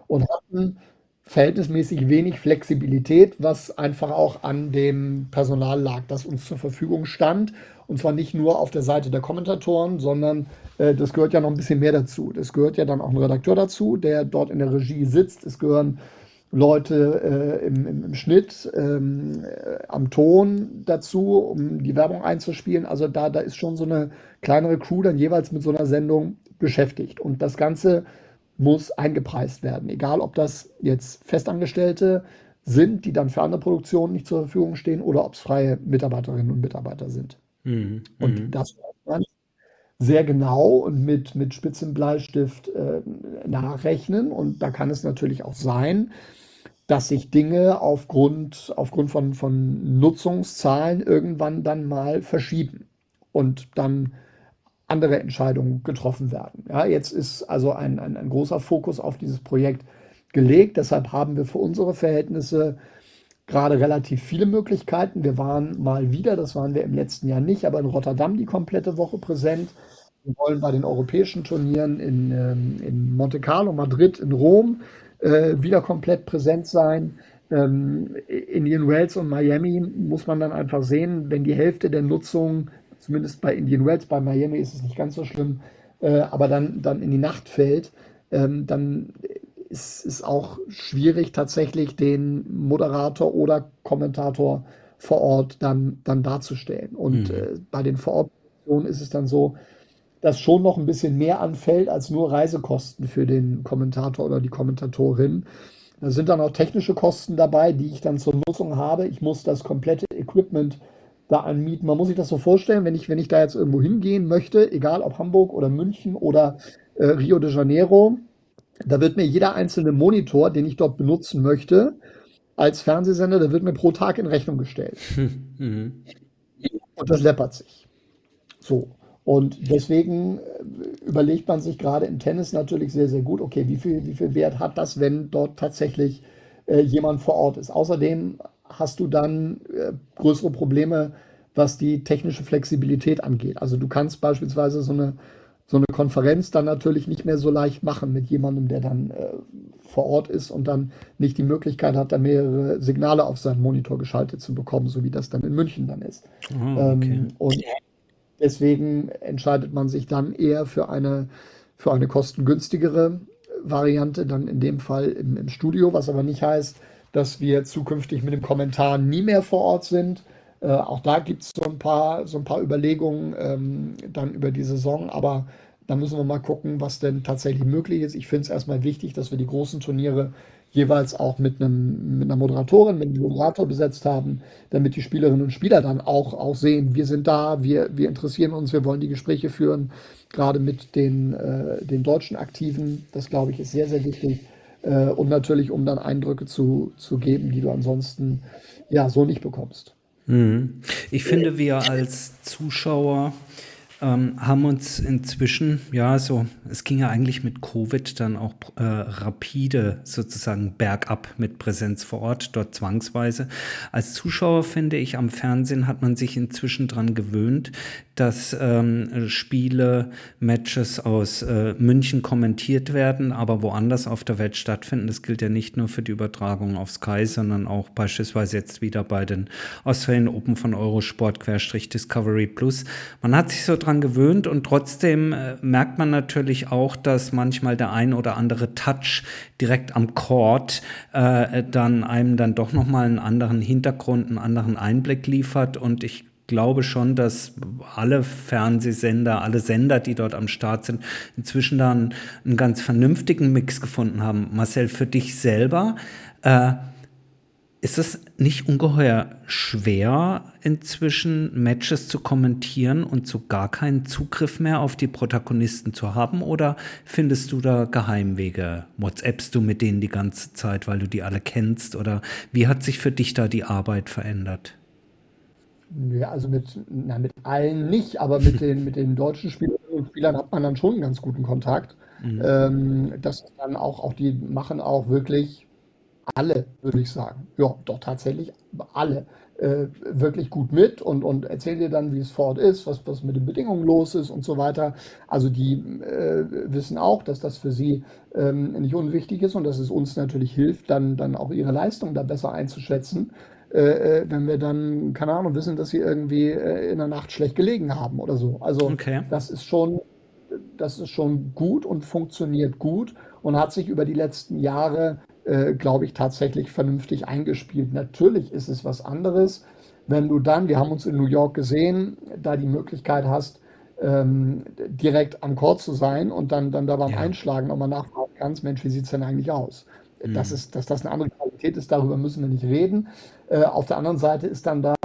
Und hatten verhältnismäßig wenig Flexibilität, was einfach auch an dem Personal lag, das uns zur Verfügung stand. Und zwar nicht nur auf der Seite der Kommentatoren, sondern äh, das gehört ja noch ein bisschen mehr dazu. Es gehört ja dann auch ein Redakteur dazu, der dort in der Regie sitzt. Es gehören Leute äh, im, im, im, Schnitt, ähm, äh, am Ton dazu, um die Werbung einzuspielen. Also da, da ist schon so eine kleinere Crew dann jeweils mit so einer Sendung beschäftigt. Und das Ganze muss eingepreist werden. Egal, ob das jetzt Festangestellte sind, die dann für andere Produktionen nicht zur Verfügung stehen, oder ob es freie Mitarbeiterinnen und Mitarbeiter sind. Mhm. Und mhm. das man sehr genau und mit, mit spitzem Bleistift äh, nachrechnen. Und da kann es natürlich auch sein, dass sich Dinge aufgrund, aufgrund von, von Nutzungszahlen irgendwann dann mal verschieben und dann andere Entscheidungen getroffen werden. Ja, jetzt ist also ein, ein, ein großer Fokus auf dieses Projekt gelegt. Deshalb haben wir für unsere Verhältnisse gerade relativ viele Möglichkeiten. Wir waren mal wieder, das waren wir im letzten Jahr nicht, aber in Rotterdam die komplette Woche präsent. Wir wollen bei den europäischen Turnieren in, ähm, in Monte Carlo, Madrid, in Rom wieder komplett präsent sein. Ähm, Indian Wells und Miami muss man dann einfach sehen, wenn die Hälfte der Nutzung, zumindest bei Indian Wells, bei Miami ist es nicht ganz so schlimm, äh, aber dann, dann in die Nacht fällt, ähm, dann ist es auch schwierig, tatsächlich den Moderator oder Kommentator vor Ort dann, dann darzustellen. Und mhm. äh, bei den Vorortproduktionen ist es dann so, dass schon noch ein bisschen mehr anfällt als nur Reisekosten für den Kommentator oder die Kommentatorin. Da sind dann auch technische Kosten dabei, die ich dann zur Nutzung habe. Ich muss das komplette Equipment da anmieten. Man muss sich das so vorstellen, wenn ich, wenn ich da jetzt irgendwo hingehen möchte, egal ob Hamburg oder München oder äh, Rio de Janeiro, da wird mir jeder einzelne Monitor, den ich dort benutzen möchte, als Fernsehsender, der wird mir pro Tag in Rechnung gestellt. <laughs> Mhm. Und das läppert sich. So. Und deswegen äh, überlegt man sich gerade im Tennis natürlich sehr, sehr gut, okay, wie viel, wie viel Wert hat das, wenn dort tatsächlich äh, jemand vor Ort ist. Außerdem hast du dann äh, größere Probleme, was die technische Flexibilität angeht. Also du kannst beispielsweise so eine, so eine Konferenz dann natürlich nicht mehr so leicht machen mit jemandem, der dann äh, vor Ort ist und dann nicht die Möglichkeit hat, da mehrere Signale auf seinen Monitor geschaltet zu bekommen, so wie das dann in München dann ist. Oh, okay. ähm, und Deswegen entscheidet man sich dann eher für eine, für eine kostengünstigere Variante, dann in dem Fall im, im Studio, was aber nicht heißt, dass wir zukünftig mit dem Kommentar nie mehr vor Ort sind. Äh, auch da gibt es so ein paar, so ein paar Überlegungen ähm, dann über die Saison, aber dann müssen wir mal gucken, was denn tatsächlich möglich ist. Ich finde es erstmal wichtig, dass wir die großen Turniere jeweils auch mit, einem, mit einer Moderatorin, mit einem Moderator besetzt haben, damit die Spielerinnen und Spieler dann auch, auch sehen, wir sind da, wir, wir interessieren uns, wir wollen die Gespräche führen, gerade mit den, äh, den deutschen Aktiven. Das, glaube ich, ist sehr, sehr wichtig. Äh, und natürlich, um dann Eindrücke zu, zu geben, die du ansonsten ja so nicht bekommst. Mhm. Ich finde, wir als Zuschauer ähm, haben uns inzwischen, ja, so, es ging ja eigentlich mit Covid dann auch äh, rapide sozusagen bergab mit Präsenz vor Ort, dort zwangsweise. Als Zuschauer finde ich, am Fernsehen hat man sich inzwischen dran gewöhnt, dass ähm, Spiele, Matches aus äh, München kommentiert werden, aber woanders auf der Welt stattfinden. Das gilt ja nicht nur für die Übertragung auf Sky, sondern auch beispielsweise jetzt wieder bei den Australian Open von Eurosport-Discovery Plus. Man hat sich so dran gewöhnt und trotzdem äh, merkt man natürlich auch, dass manchmal der ein oder andere Touch direkt am Court äh, dann einem dann doch nochmal einen anderen Hintergrund, einen anderen Einblick liefert und ich glaube schon, dass alle Fernsehsender, alle Sender, die dort am Start sind, inzwischen da einen, einen ganz vernünftigen Mix gefunden haben. Marcel, für dich selber, äh, ist es nicht ungeheuer schwer, inzwischen Matches zu kommentieren und so gar keinen Zugriff mehr auf die Protagonisten zu haben? Oder findest du da Geheimwege? WhatsAppst du mit denen die ganze Zeit, weil du die alle kennst? Oder wie hat sich für dich da die Arbeit verändert? Ja, also mit, na, mit allen nicht, aber mit den, mit den deutschen Spielerinnen und Spielern hat man dann schon einen ganz guten Kontakt. Mhm. Ähm, das dann auch, auch, die machen auch wirklich alle, würde ich sagen. Ja, doch tatsächlich alle äh, wirklich gut mit und, und erzählen dir dann, wie es vor Ort ist, was, was mit den Bedingungen los ist und so weiter. Also die äh, wissen auch, dass das für sie ähm, nicht unwichtig ist und dass es uns natürlich hilft, dann, dann auch ihre Leistung da besser einzuschätzen. Äh, äh, wenn wir dann, keine Ahnung, wissen, dass sie irgendwie äh, in der Nacht schlecht gelegen haben oder so. Also okay. das ist schon, das ist schon gut und funktioniert gut und hat sich über die letzten Jahre, äh, glaube ich, tatsächlich vernünftig eingespielt. Natürlich ist es was anderes, wenn du dann, wir haben uns in New York gesehen, da die Möglichkeit hast, ähm, direkt am Court zu sein und dann, dann da beim ja. Einschlagen nochmal nachfragen kannst, Mensch, wie sieht es denn eigentlich aus? Mhm. Das ist, dass das eine andere Qualität ist, darüber müssen wir nicht reden. Äh, auf der anderen Seite ist dann da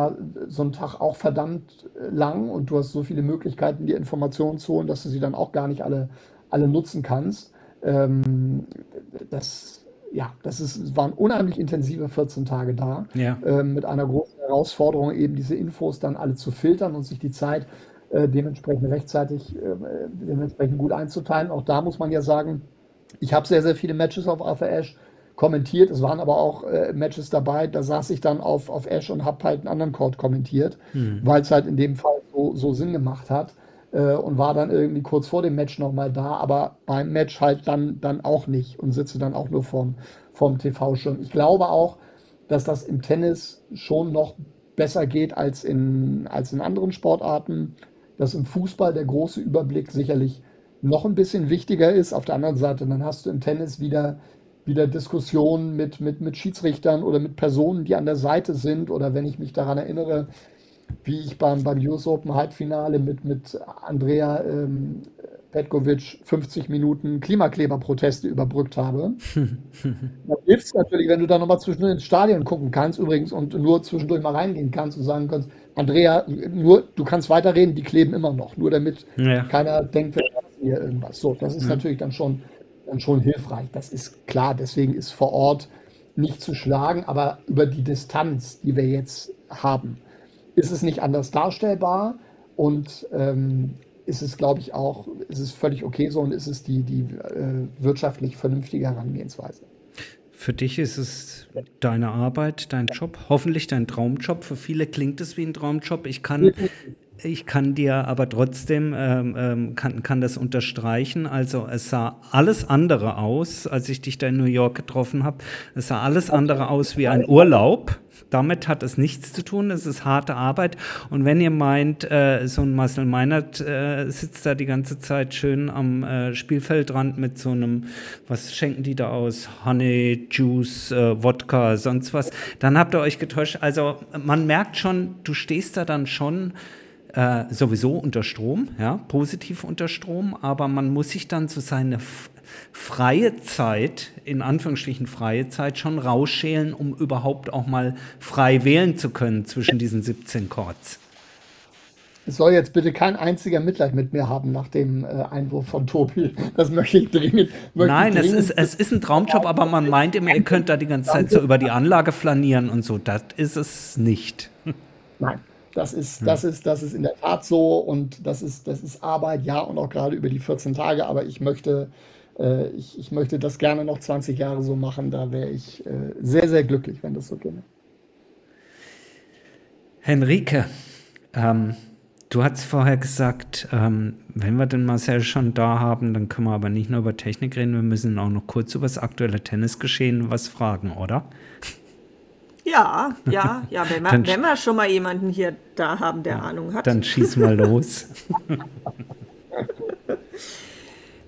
so ein Tag auch verdammt äh, lang und du hast so viele Möglichkeiten, die Informationen zu holen, dass du sie dann auch gar nicht alle, alle nutzen kannst. Ähm, das, ja, das ist, waren unheimlich intensive 14 Tage da, ja. äh, mit einer großen Herausforderung, eben diese Infos dann alle zu filtern und sich die Zeit äh, dementsprechend rechtzeitig, äh, dementsprechend gut einzuteilen. Auch da muss man ja sagen, ich habe sehr, sehr viele Matches auf Arthur Ashe kommentiert. Es waren aber auch äh, Matches dabei, da saß ich dann auf, auf Ash und habe halt einen anderen Chord kommentiert, mhm. weil es halt in dem Fall so, so Sinn gemacht hat. Äh, und war dann irgendwie kurz vor dem Match nochmal da, aber beim Match halt dann, dann auch nicht und sitze dann auch nur vorm, vorm TV-Schirm. Ich glaube auch, dass das im Tennis schon noch besser geht als in, als in anderen Sportarten, dass im Fußball der große Überblick sicherlich noch ein bisschen wichtiger ist. Auf der anderen Seite, dann hast du im Tennis wieder wieder Diskussionen mit, mit, mit Schiedsrichtern oder mit Personen, die an der Seite sind. Oder wenn ich mich daran erinnere, wie ich beim, beim US Open Halbfinale mit, mit Andrea ähm, Petkovic 50 Minuten Klimakleberproteste überbrückt habe. <laughs> da hilft es natürlich, wenn du da nochmal zwischendurch ins Stadion gucken kannst, übrigens, und nur zwischendurch mal reingehen kannst und sagen kannst, Andrea, nur, du kannst weiterreden, die kleben immer noch, nur damit ja. keiner denkt, wir hier irgendwas. So, das ist ja. natürlich dann schon dann schon hilfreich. Das ist klar, deswegen ist vor Ort nicht zu schlagen, aber über die Distanz, die wir jetzt haben, ist es nicht anders darstellbar und ähm, ist es, glaube ich, auch, ist es völlig okay so und ist es die, die äh, wirtschaftlich vernünftige Herangehensweise. Für dich ist es deine Arbeit, dein Job, hoffentlich dein Traumjob. Für viele klingt es wie ein Traumjob. Ich kann ich kann dir aber trotzdem, ähm, ähm, kann, kann das unterstreichen. Also es sah alles andere aus, als ich dich da in New York getroffen habe. Es sah alles andere aus wie ein Urlaub. Damit hat es nichts zu tun. Es ist harte Arbeit. Und wenn ihr meint, äh, so ein Marcel Meinert äh, sitzt da die ganze Zeit schön am äh, Spielfeldrand mit so einem, was schenken die da aus? Honey, Juice, äh, Wodka, sonst was, dann habt ihr euch getäuscht. Also man merkt schon, du stehst da dann schon äh, sowieso unter Strom, ja, positiv unter Strom, aber man muss sich dann zu seiner freie Zeit, in Anführungsstrichen freie Zeit, schon rausschälen, um überhaupt auch mal frei wählen zu können zwischen diesen 17 Chords. Es soll jetzt bitte kein einziger Mitleid mit mir haben nach dem äh, Einwurf von Tobi. Das möchte ich dringend. Möchte Nein, dringend es, ist, es ist ein Traumjob, aber man meint immer, ihr könnt da die ganze Zeit so über die Anlage flanieren und so. Das ist es nicht. Nein, das ist, das ist, das ist in der Tat so und das ist, das ist Arbeit, ja, und auch gerade über die 14 Tage, aber ich möchte, äh, ich, ich möchte das gerne noch 20 Jahre so machen. Da wäre ich äh, sehr, sehr glücklich, wenn das so ginge. Henrike, ähm, Du hast vorher gesagt, ähm, wenn wir den Marcel schon da haben, dann können wir aber nicht nur über Technik reden, wir müssen auch noch kurz über das aktuelle Tennisgeschehen was fragen, oder? Ja, ja, ja, wenn wir, wenn wir schon mal jemanden hier da haben, der ja, Ahnung hat. Dann schieß mal los. <laughs>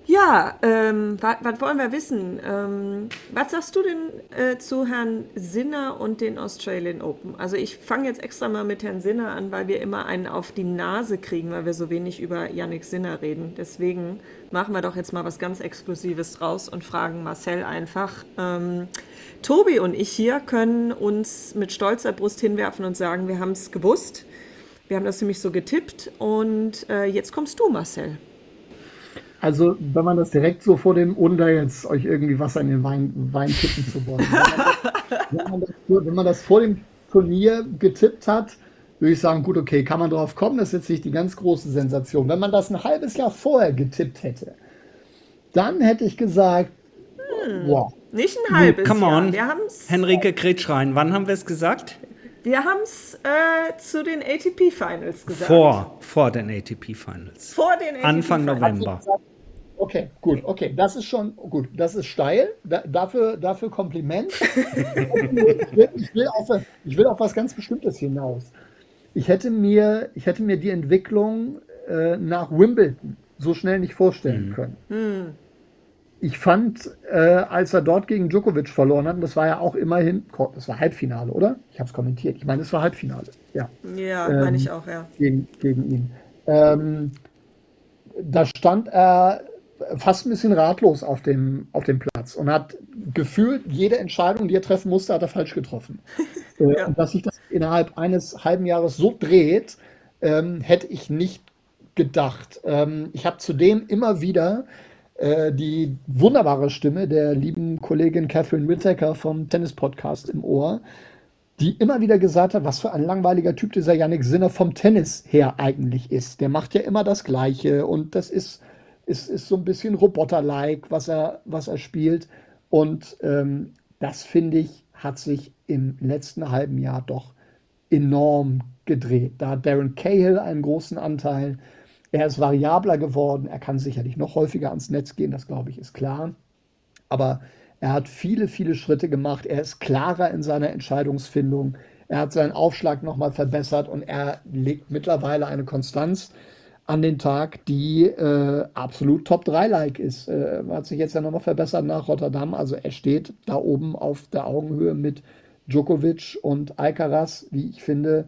Ja, ähm, was, was, wollen wir wissen? Ähm, was sagst du denn äh, zu Herrn Sinner und den Australian Open? Also ich fange jetzt extra mal mit Herrn Sinner an, weil wir immer einen auf die Nase kriegen, weil wir so wenig über Yannick Sinner reden. Deswegen machen wir doch jetzt mal was ganz Exklusives draus und fragen Marcel einfach. Ähm, Tobi und ich hier können uns mit stolzer Brust hinwerfen und sagen, wir haben es gewusst. Wir haben das nämlich so getippt und äh, jetzt kommst du, Marcel. Also, wenn man das direkt so vor dem, ohne jetzt euch irgendwie Wasser in den Wein, Wein kippen zu wollen, wenn man, das, wenn man das vor dem Turnier getippt hat, würde ich sagen, gut, okay, kann man drauf kommen, das ist jetzt nicht die ganz große Sensation. Wenn man das ein halbes Jahr vorher getippt hätte, dann hätte ich gesagt, hm, wow. Nicht ein halbes Come on. Jahr. Wir Henrike Kretschrein, wann haben wir es gesagt? Wir haben es äh, zu den ATP Finals gesagt. Vor, vor den ATP Finals. Vor den ATP Anfang Finals. November. Okay, gut, okay, das ist schon gut. Das ist steil. Da, dafür, dafür Kompliment. <laughs> ich, will, ich, will auf, ich will auf was ganz Bestimmtes hinaus. Ich hätte mir, ich hätte mir die Entwicklung äh, nach Wimbledon so schnell nicht vorstellen mhm. können. Mhm. Ich fand, äh, als er dort gegen Djokovic verloren hat, das war ja auch immerhin, das war Halbfinale, oder? Ich habe es kommentiert. Ich meine, es war Halbfinale. Ja, ja ähm, meine ich auch, ja. Gegen, gegen ihn. Ähm, da stand er fast ein bisschen ratlos auf dem, auf dem Platz und hat gefühlt jede Entscheidung, die er treffen musste, hat er falsch getroffen. <laughs> Äh, ja. Und dass sich das innerhalb eines halben Jahres so dreht, ähm, hätte ich nicht gedacht. Ähm, ich habe zudem immer wieder äh, die wunderbare Stimme der lieben Kollegin Catherine Whittaker vom Tennis-Podcast im Ohr, die immer wieder gesagt hat, was für ein langweiliger Typ dieser Yannick Sinner vom Tennis her eigentlich ist. Der macht ja immer das Gleiche und das ist ist, ist so ein bisschen Roboter-like, was er, was er spielt. Und ähm, das, finde ich, hat sich im letzten halben Jahr doch enorm gedreht. Da hat Darren Cahill einen großen Anteil. Er ist variabler geworden. Er kann sicherlich noch häufiger ans Netz gehen, das glaube ich ist klar. Aber er hat viele, viele Schritte gemacht. Er ist klarer in seiner Entscheidungsfindung. Er hat seinen Aufschlag nochmal verbessert und er legt mittlerweile eine Konstanz an den Tag, die äh, absolut Top 3-like ist. Äh, hat sich jetzt ja nochmal verbessert nach Rotterdam. Also er steht da oben auf der Augenhöhe mit Djokovic und Alcaraz, wie ich finde,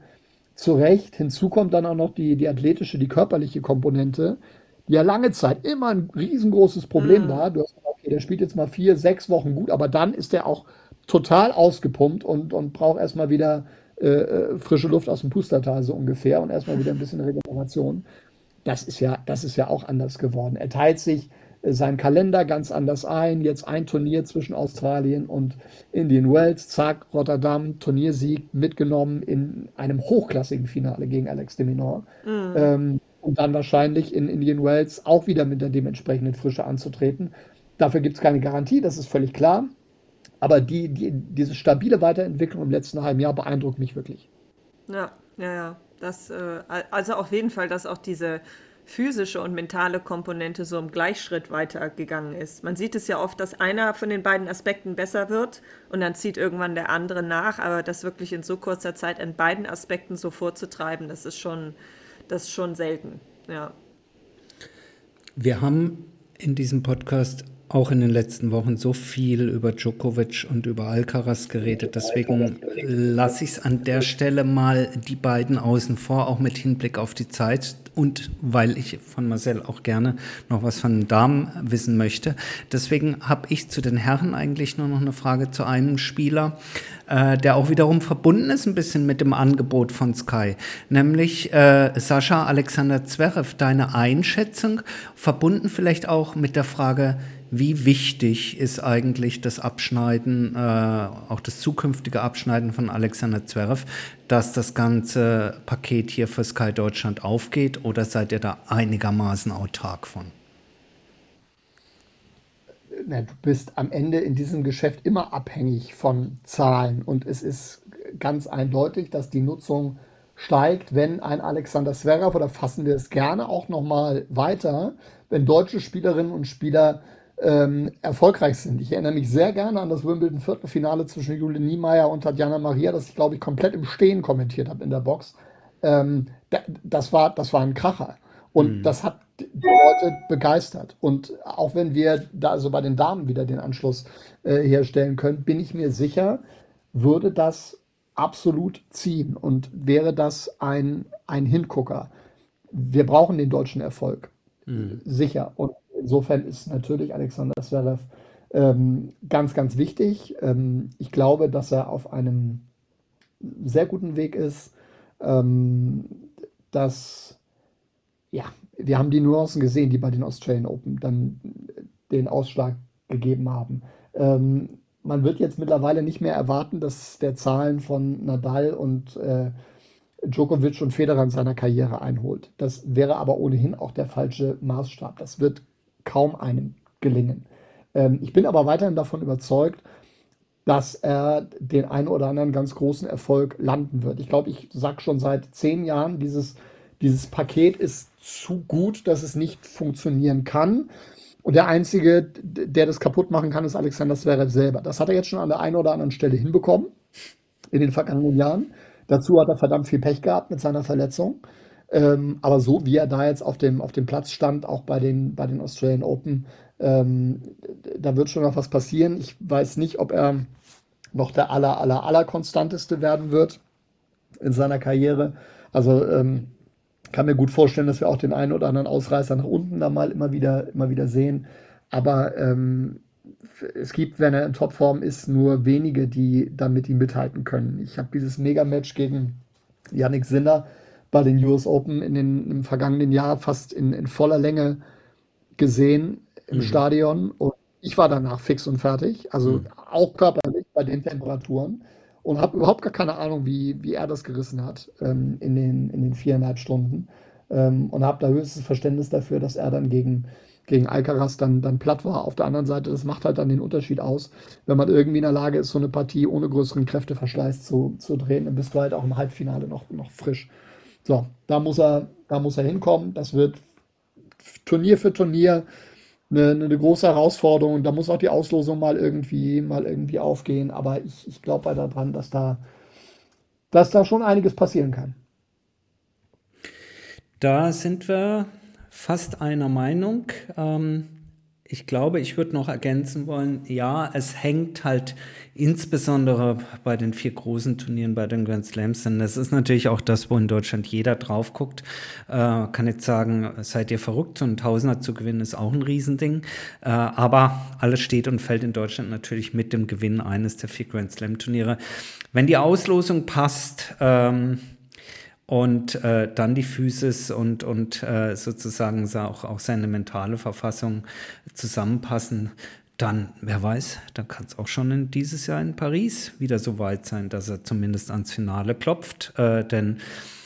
zu Recht. Hinzu kommt dann auch noch die, die athletische, die körperliche Komponente, die ja lange Zeit immer ein riesengroßes Problem mhm. war. Du hast gesagt, okay, der spielt jetzt mal vier, sechs Wochen gut, aber dann ist er auch total ausgepumpt und, und braucht erstmal wieder äh, äh frische Luft aus dem Pustertal so ungefähr und erstmal wieder ein bisschen Regeneration das ist ja, das ist ja auch anders geworden. Er teilt sich seinen Kalender ganz anders ein. Jetzt ein Turnier zwischen Australien und Indian Wells. Zack, Rotterdam, Turniersieg mitgenommen in einem hochklassigen Finale gegen Alex de Minaur. Mhm. Ähm, und dann wahrscheinlich in Indian Wells auch wieder mit der dementsprechenden Frische anzutreten. Dafür gibt es keine Garantie, das ist völlig klar. Aber die, die, diese stabile Weiterentwicklung im letzten halben Jahr beeindruckt mich wirklich. Ja, ja, ja. Das, äh, also auf jeden Fall, dass auch diese physische und mentale Komponente so im Gleichschritt weitergegangen ist. Man sieht es ja oft, dass einer von den beiden Aspekten besser wird und dann zieht irgendwann der andere nach, aber das wirklich in so kurzer Zeit in beiden Aspekten so vorzutreiben, das ist schon, das ist schon selten. Ja. Wir haben in diesem Podcast auch in den letzten Wochen so viel über Djokovic und über Alcaraz geredet. Deswegen lasse ich es an der Stelle mal die beiden außen vor, auch mit Hinblick auf die Zeit und weil ich von Marcel auch gerne noch was von den Damen wissen möchte. Deswegen habe ich zu den Herren eigentlich nur noch eine Frage zu einem Spieler, äh, der auch wiederum verbunden ist ein bisschen mit dem Angebot von Sky, nämlich äh, Sascha Alexander Zverev. Deine Einschätzung, verbunden vielleicht auch mit der Frage, wie wichtig ist eigentlich das Abschneiden, äh, auch das zukünftige Abschneiden von Alexander Zverev, dass das ganze Paket hier für Sky Deutschland aufgeht oder seid ihr da einigermaßen autark von? Na, du bist am Ende in diesem Geschäft immer abhängig von Zahlen und es ist ganz eindeutig, dass die Nutzung steigt, wenn ein Alexander Zverev oder fassen wir es gerne auch noch mal weiter, wenn deutsche Spielerinnen und Spieler ähm, erfolgreich sind. Ich erinnere mich sehr gerne an das Wimbledon-Viertelfinale zwischen Jule Niemeyer und Tatjana Maria, das ich, glaube ich, komplett im Stehen kommentiert habe in der Box. Ähm, das, war, das war ein Kracher. Und mhm. das hat die Leute begeistert. Und auch wenn wir da also bei den Damen wieder den Anschluss äh, herstellen können, bin ich mir sicher, würde das absolut ziehen und wäre das ein, ein Hingucker. Wir brauchen den deutschen Erfolg. Mhm. Sicher. Und insofern ist natürlich Alexander Zverev ähm, ganz, ganz wichtig. Ähm, ich glaube, dass er auf einem sehr guten Weg ist, ähm, dass, ja, wir haben die Nuancen gesehen, die bei den Australian Open dann den Ausschlag gegeben haben. Ähm, man wird jetzt mittlerweile nicht mehr erwarten, dass der Zahlen von Nadal und äh, Djokovic und Federer in seiner Karriere einholt. Das wäre aber ohnehin auch der falsche Maßstab. Das wird kaum einem gelingen. Ähm, ich bin aber weiterhin davon überzeugt, dass er den einen oder anderen ganz großen Erfolg landen wird. Ich glaube, ich sage schon seit zehn Jahren, dieses, dieses Paket ist zu gut, dass es nicht funktionieren kann. Und der Einzige, der das kaputt machen kann, ist Alexander Zverev selber. Das hat er jetzt schon an der einen oder anderen Stelle hinbekommen in den vergangenen Jahren. Dazu hat er verdammt viel Pech gehabt mit seiner Verletzung. Ähm, aber so wie er da jetzt auf dem, auf dem Platz stand, auch bei den, bei den Australian Open, ähm, da wird schon noch was passieren. Ich weiß nicht, ob er noch der aller, aller, aller konstanteste werden wird in seiner Karriere. Also ähm, kann mir gut vorstellen, dass wir auch den einen oder anderen Ausreißer nach unten da mal immer wieder, immer wieder sehen. Aber ähm, es gibt, wenn er in Topform ist, nur wenige, die damit ihm mithalten können. Ich habe dieses Mega-Match gegen Yannick Sinner bei den US Open in den, im vergangenen Jahr fast in, in voller Länge gesehen im mhm. Stadion. Und ich war danach fix und fertig, also mhm. auch körperlich bei den Temperaturen. Und habe überhaupt gar keine Ahnung, wie, wie er das gerissen hat ähm, in, den, in den viereinhalb Stunden. Ähm, und habe da höchstes Verständnis dafür, dass er dann gegen, gegen Alcaraz dann, dann platt war. Auf der anderen Seite, das macht halt dann den Unterschied aus, wenn man irgendwie in der Lage ist, so eine Partie ohne größeren Kräfteverschleiß zu, zu drehen, dann bist du halt auch im Halbfinale noch, noch frisch. So, da muss er, da muss er hinkommen. Das wird Turnier für Turnier eine, eine große Herausforderung. Da muss auch die Auslosung mal irgendwie, mal irgendwie aufgehen. Aber ich, ich glaube weiter dran, dass da, dass da schon einiges passieren kann. Da sind wir fast einer Meinung. Ähm, ich glaube, ich würde noch ergänzen wollen, ja, es hängt halt insbesondere bei den vier großen Turnieren, bei den Grand Slams, denn das ist natürlich auch das, wo in Deutschland jeder drauf guckt. Äh, kann jetzt sagen, seid ihr verrückt, so ein Tausender zu gewinnen ist auch ein Riesending. Äh, aber alles steht und fällt in Deutschland natürlich mit dem Gewinn eines der vier Grand Slam Turniere. Wenn die Auslosung passt, ähm, und äh, dann die Physis und, und äh, sozusagen auch, auch seine mentale Verfassung zusammenpassen, dann, wer weiß, dann kann es auch schon in dieses Jahr in Paris wieder so weit sein, dass er zumindest ans Finale klopft. Äh, denn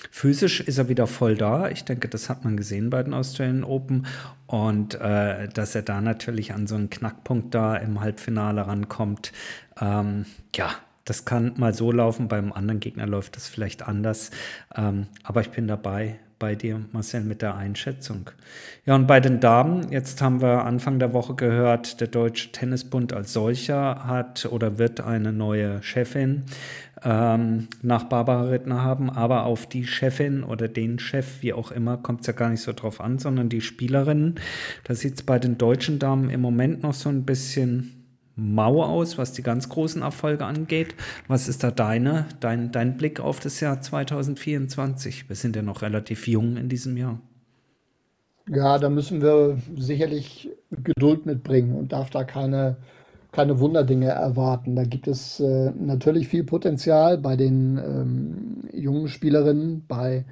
physisch ist er wieder voll da. Ich denke, das hat man gesehen bei den Australian Open. Und äh, dass er da natürlich an so einen Knackpunkt da im Halbfinale rankommt, ähm, ja, das kann mal so laufen, beim anderen Gegner läuft das vielleicht anders. Ähm, aber ich bin dabei. bei dir, Marcel, mit der Einschätzung. Ja, und bei den Damen, jetzt haben wir Anfang der Woche gehört, der Deutsche Tennisbund als solcher hat oder wird eine neue Chefin ähm, nach Barbara Rittner haben, aber auf die Chefin oder den Chef, wie auch immer, kommt es ja gar nicht so drauf an, sondern die Spielerinnen. Da sieht es bei den deutschen Damen im Moment noch so ein bisschen mau aus, was die ganz großen Erfolge angeht. Was ist da deine, dein, dein Blick auf das Jahr 2024? Wir sind ja noch relativ jung in diesem Jahr. Ja, da müssen wir sicherlich Geduld mitbringen und darf da keine, keine Wunderdinge erwarten. Da gibt es äh, natürlich viel Potenzial bei den ähm, jungen Spielerinnen, bei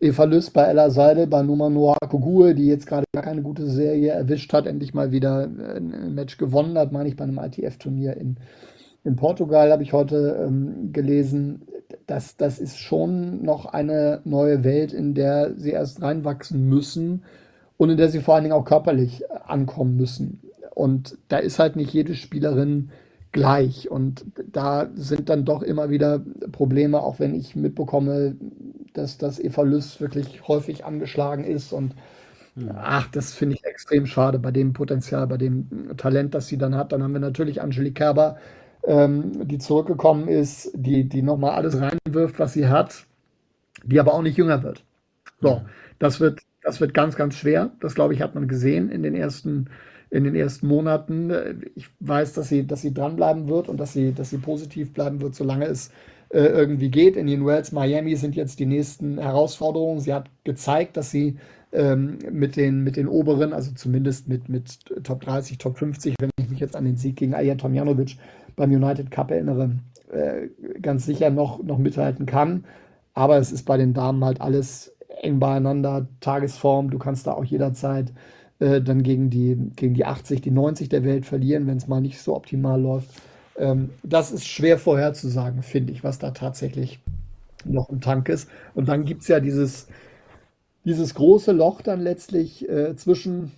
Eva Lüss bei Ella Seidel, bei Numa Noah Kogue, die jetzt gerade gar keine gute Serie erwischt hat, endlich mal wieder ein Match gewonnen hat, meine ich, bei einem ITF-Turnier in, in Portugal, habe ich heute ähm, gelesen. Das, das ist schon noch eine neue Welt, in der sie erst reinwachsen müssen und in der sie vor allen Dingen auch körperlich ankommen müssen. Und da ist halt nicht jede Spielerin gleich. Und da sind dann doch immer wieder Probleme, auch wenn ich mitbekomme, dass das Eva Lüss wirklich häufig angeschlagen ist. Und hm. ach, das finde ich extrem schade bei dem Potenzial, bei dem Talent, das sie dann hat. Dann haben wir natürlich Angelique Kerber, ähm, die zurückgekommen ist, die, die nochmal alles reinwirft, was sie hat, die aber auch nicht jünger wird. So, das wird, das wird ganz, ganz schwer. Das, glaube ich, hat man gesehen in den ersten in den ersten Monaten. Ich weiß, dass sie, dass sie dranbleiben wird und dass sie, dass sie positiv bleiben wird, solange es äh, irgendwie geht. In den Wells Miami sind jetzt die nächsten Herausforderungen. Sie hat gezeigt, dass sie ähm, mit, den, mit den oberen, also zumindest mit, mit Top 30, Top 50, wenn ich mich jetzt an den Sieg gegen Aya Tomjanovic beim United Cup erinnere, äh, ganz sicher noch, noch mithalten kann. Aber es ist bei den Damen halt alles eng beieinander, Tagesform. Du kannst da auch jederzeit äh, dann gegen die, gegen die 80, die 90 der Welt verlieren, wenn es mal nicht so optimal läuft. Ähm, das ist schwer vorherzusagen, finde ich, was da tatsächlich noch im Tank ist. Und dann gibt es ja dieses, dieses große Loch dann letztlich äh, zwischen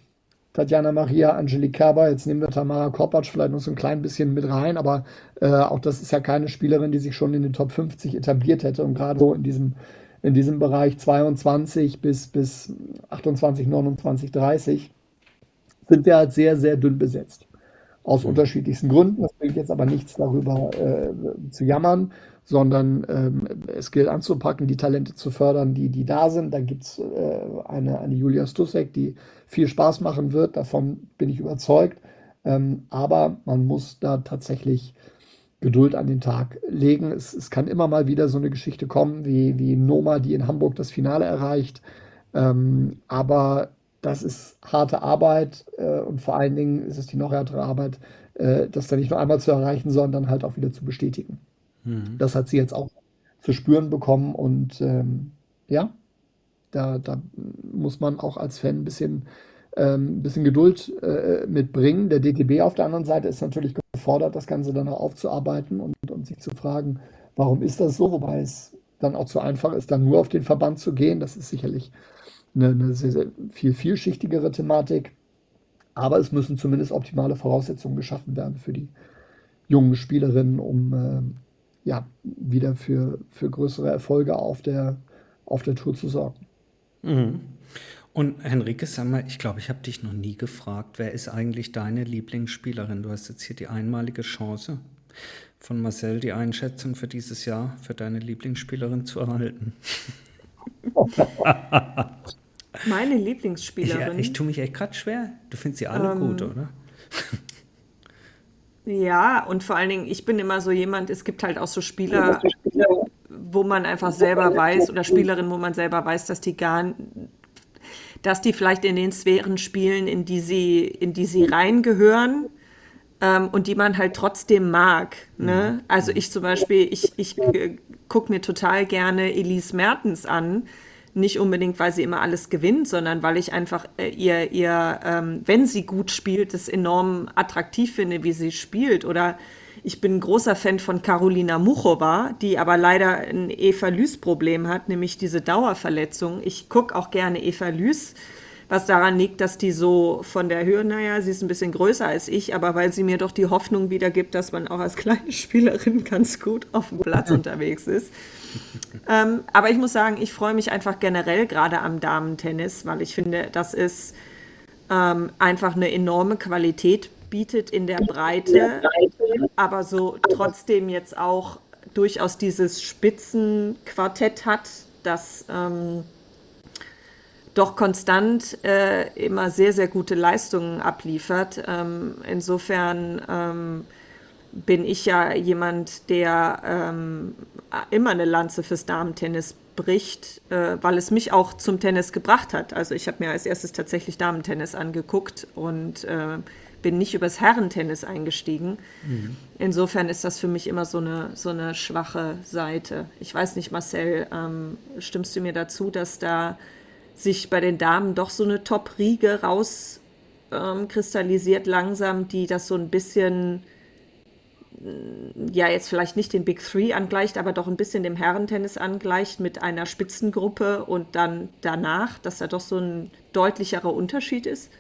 Tatjana Maria, Angelique Kerber, jetzt nehmen wir Tamara Kopacz vielleicht noch so ein klein bisschen mit rein, aber äh, auch das ist ja keine Spielerin, die sich schon in den Top 50 etabliert hätte und gerade so in diesem in diesem Bereich 22 bis, bis 28, 29, 30 sind wir halt sehr, sehr dünn besetzt. Aus unterschiedlichsten Gründen. Das bringt jetzt aber nichts darüber äh, zu jammern, sondern ähm, es gilt anzupacken, die Talente zu fördern, die, die da sind. Da gibt es äh, eine, eine Julia Stusek, die viel Spaß machen wird. Davon bin ich überzeugt. Ähm, aber man muss da tatsächlich Geduld an den Tag legen. Es, es kann immer mal wieder so eine Geschichte kommen, wie, wie Noma, die in Hamburg das Finale erreicht. Ähm, aber das ist harte Arbeit äh, und vor allen Dingen ist es die noch härtere Arbeit, äh, das dann nicht nur einmal zu erreichen, sondern halt auch wieder zu bestätigen. Mhm. Das hat sie jetzt auch zu spüren bekommen und ähm, ja, da, da muss man auch als Fan ein bisschen, ähm, ein bisschen Geduld äh, mitbringen. Der DTB auf der anderen Seite ist natürlich gefordert, das Ganze dann auch aufzuarbeiten und, und sich zu fragen, warum ist das so, wobei es dann auch zu einfach ist, dann nur auf den Verband zu gehen. Das ist sicherlich eine, eine sehr, sehr viel vielschichtigere Thematik. Aber es müssen zumindest optimale Voraussetzungen geschaffen werden für die jungen Spielerinnen, um äh, ja, wieder für, für größere Erfolge auf der, auf der Tour zu sorgen. Mhm. Und Henrike, sag mal, ich glaube, ich habe dich noch nie gefragt, wer ist eigentlich deine Lieblingsspielerin? Du hast jetzt hier die einmalige Chance von Marcel, die Einschätzung für dieses Jahr für deine Lieblingsspielerin zu erhalten. <laughs> Meine Lieblingsspielerin? Ja, ich tue mich echt gerade schwer. Du findest sie alle ähm, gut, oder? Ja, und vor allen Dingen, ich bin immer so jemand, es gibt halt auch so Spieler, wo man einfach selber weiß, oder Spielerinnen, wo man selber weiß, dass die gar dass die vielleicht in den Sphären spielen, in die sie, in die sie reingehören ähm, und die man halt trotzdem mag. Ne? Mhm. Also ich zum Beispiel, ich, ich äh, gucke mir total gerne Elise Mertens an. Nicht unbedingt, weil sie immer alles gewinnt, sondern weil ich einfach äh, ihr, ihr ähm, wenn sie gut spielt, das enorm attraktiv finde, wie sie spielt. Oder ich bin ein großer Fan von Carolina Muchova, die aber leider ein Eva Lys-Problem hat, nämlich diese Dauerverletzung. Ich gucke auch gerne Eva Lys, was daran liegt, dass die so von der Höhe, naja, sie ist ein bisschen größer als ich, aber weil sie mir doch die Hoffnung wiedergibt, dass man auch als kleine Spielerin <laughs> ganz gut auf dem Platz unterwegs ist. <laughs> Ähm, aber ich muss sagen, ich freue mich einfach generell gerade am Damentennis, weil ich finde, das ist ähm, einfach eine enorme Qualität bietet in der Breite, aber so trotzdem jetzt auch durchaus dieses Spitzenquartett hat, das ähm, doch konstant äh, immer sehr, sehr gute Leistungen abliefert. Ähm, insofern ähm, bin ich ja jemand, der ähm, immer eine Lanze fürs Damentennis bricht, äh, weil es mich auch zum Tennis gebracht hat. Also ich habe mir als erstes tatsächlich Damentennis angeguckt und äh, bin nicht übers Herrentennis eingestiegen. Mhm. Insofern ist das für mich immer so eine, so eine schwache Seite. Ich weiß nicht, Marcel, ähm, stimmst du mir dazu, dass da sich bei den Damen doch so eine Top-Riege rauskristallisiert ähm, langsam, die das so ein bisschen, ja, jetzt vielleicht nicht den Big Three angleicht, aber doch ein bisschen dem Herrentennis angleicht mit einer Spitzengruppe und dann danach, dass da doch so ein deutlicherer Unterschied ist?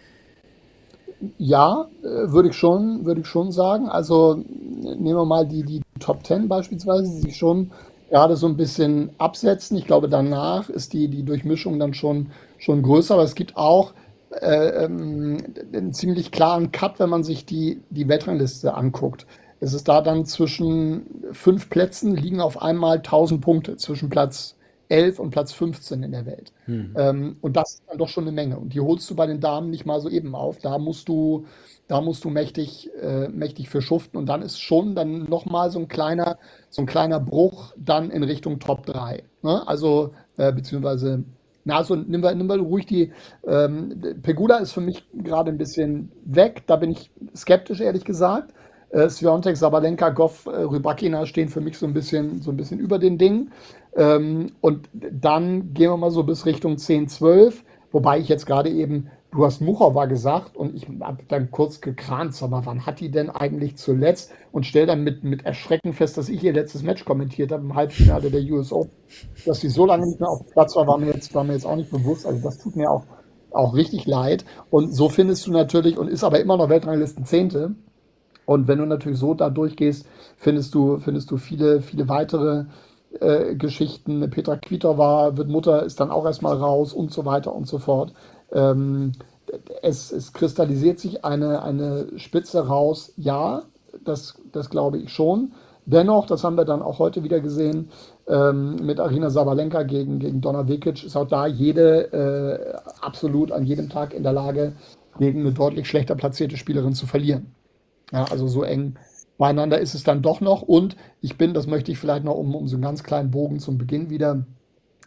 Ja, äh, würde ich schon, würde ich schon sagen. Also nehmen wir mal die, die Top Ten beispielsweise, die sich schon gerade so ein bisschen absetzen. Ich glaube, danach ist die, die Durchmischung dann schon, schon größer, aber es gibt auch äh, ähm, einen ziemlich klaren Cut, wenn man sich die, die Weltrangliste anguckt. Es ist da dann zwischen fünf Plätzen liegen auf einmal 1000 Punkte zwischen Platz 11 und Platz 15 in der Welt. Hm. Ähm, und das ist dann doch schon eine Menge. Und die holst du bei den Damen nicht mal so eben auf. Da musst du, da musst du mächtig, äh, mächtig für schuften. Und dann ist schon dann nochmal so ein kleiner, so ein kleiner Bruch dann in Richtung Top 3. Ne? Also, äh, beziehungsweise, na, also nimm wir, nimm wir ruhig die, ähm, Pegula ist für mich gerade ein bisschen weg. Da bin ich skeptisch, ehrlich gesagt. Äh, Sviontek, Sabalenka, Goff, äh, Rybakina stehen für mich so ein bisschen, so ein bisschen über den Dingen. Ähm, und dann gehen wir mal so bis Richtung 10, 12, wobei ich jetzt gerade eben, du hast Muchova gesagt und ich habe dann kurz gekrant, aber wann hat die denn eigentlich zuletzt und stell dann mit, mit Erschrecken fest, dass ich ihr letztes Match kommentiert habe im Halbfinale der US Open. Dass sie so lange nicht mehr auf Platz war, war mir jetzt, war mir jetzt auch nicht bewusst. Also das tut mir auch, auch richtig leid. Und so findest du natürlich, und ist aber immer noch Weltranglisten Zehnte. Und wenn du natürlich so da durchgehst, findest du, findest du viele, viele weitere äh, Geschichten. Petra Kvitova wird Mutter, ist dann auch erstmal raus und so weiter und so fort. Ähm, es, es, kristallisiert sich eine, eine Spitze raus, ja, das, das glaube ich schon. Dennoch, das haben wir dann auch heute wieder gesehen, ähm, mit Arina Sabalenka gegen, gegen Donna Vekic, ist auch da jede äh, absolut an jedem Tag in der Lage, gegen eine deutlich schlechter platzierte Spielerin zu verlieren. Ja, also so eng beieinander ist es dann doch noch. Und ich bin, das möchte ich vielleicht noch, um, um so einen ganz kleinen Bogen zum Beginn wieder,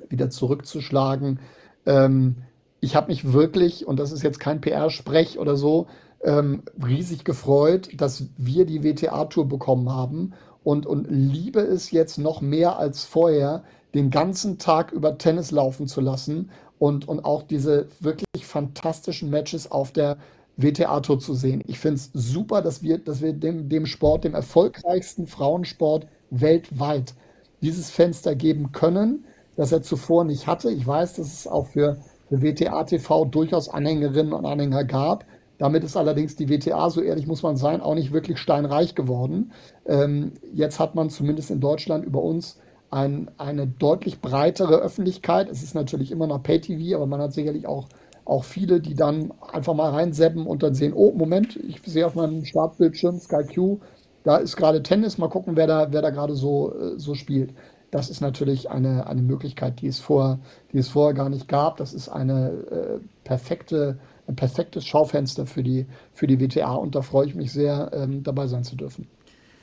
wieder zurückzuschlagen. Ähm, ich habe mich wirklich, und das ist jetzt kein PR-Sprech oder so, ähm, riesig gefreut, dass wir die WTA-Tour bekommen haben und, und liebe es jetzt noch mehr als vorher, den ganzen Tag über Tennis laufen zu lassen und, und auch diese wirklich fantastischen Matches auf der WTA-Tour zu sehen. Ich finde es super, dass wir, dass wir dem, dem Sport, dem erfolgreichsten Frauensport weltweit, dieses Fenster geben können, das er zuvor nicht hatte. Ich weiß, dass es auch für, für WTA TV durchaus Anhängerinnen und Anhänger gab. Damit ist allerdings die WTA, so ehrlich muss man sein, auch nicht wirklich steinreich geworden. Ähm, jetzt hat man zumindest in Deutschland über uns ein, eine deutlich breitere Öffentlichkeit. Es ist natürlich immer noch Pay-TV, aber man hat sicherlich auch auch viele, die dann einfach mal reinseppen und dann sehen, oh, Moment, ich sehe auf meinem Startbildschirm Sky Q, da ist gerade Tennis, mal gucken, wer da, wer da gerade so, äh, so spielt. Das ist natürlich eine, eine Möglichkeit, die es, vor, die es vorher gar nicht gab. Das ist eine äh, perfekte, ein perfektes Schaufenster für die, für die WTA und da freue ich mich sehr, ähm, dabei sein zu dürfen.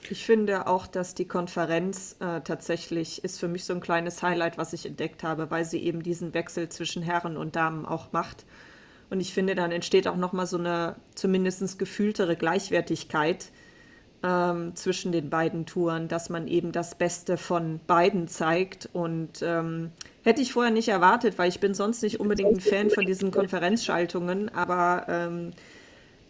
Ich finde auch, dass die Konferenz äh, tatsächlich ist für mich so ein kleines Highlight, was ich entdeckt habe, weil sie eben diesen Wechsel zwischen Herren und Damen auch macht. Und ich finde, dann entsteht auch nochmal so eine zumindest gefühltere Gleichwertigkeit ähm, zwischen den beiden Touren, dass man eben das Beste von beiden zeigt. Und ähm, hätte ich vorher nicht erwartet, weil ich bin sonst nicht unbedingt ein Fan von diesen Konferenzschaltungen, aber ähm,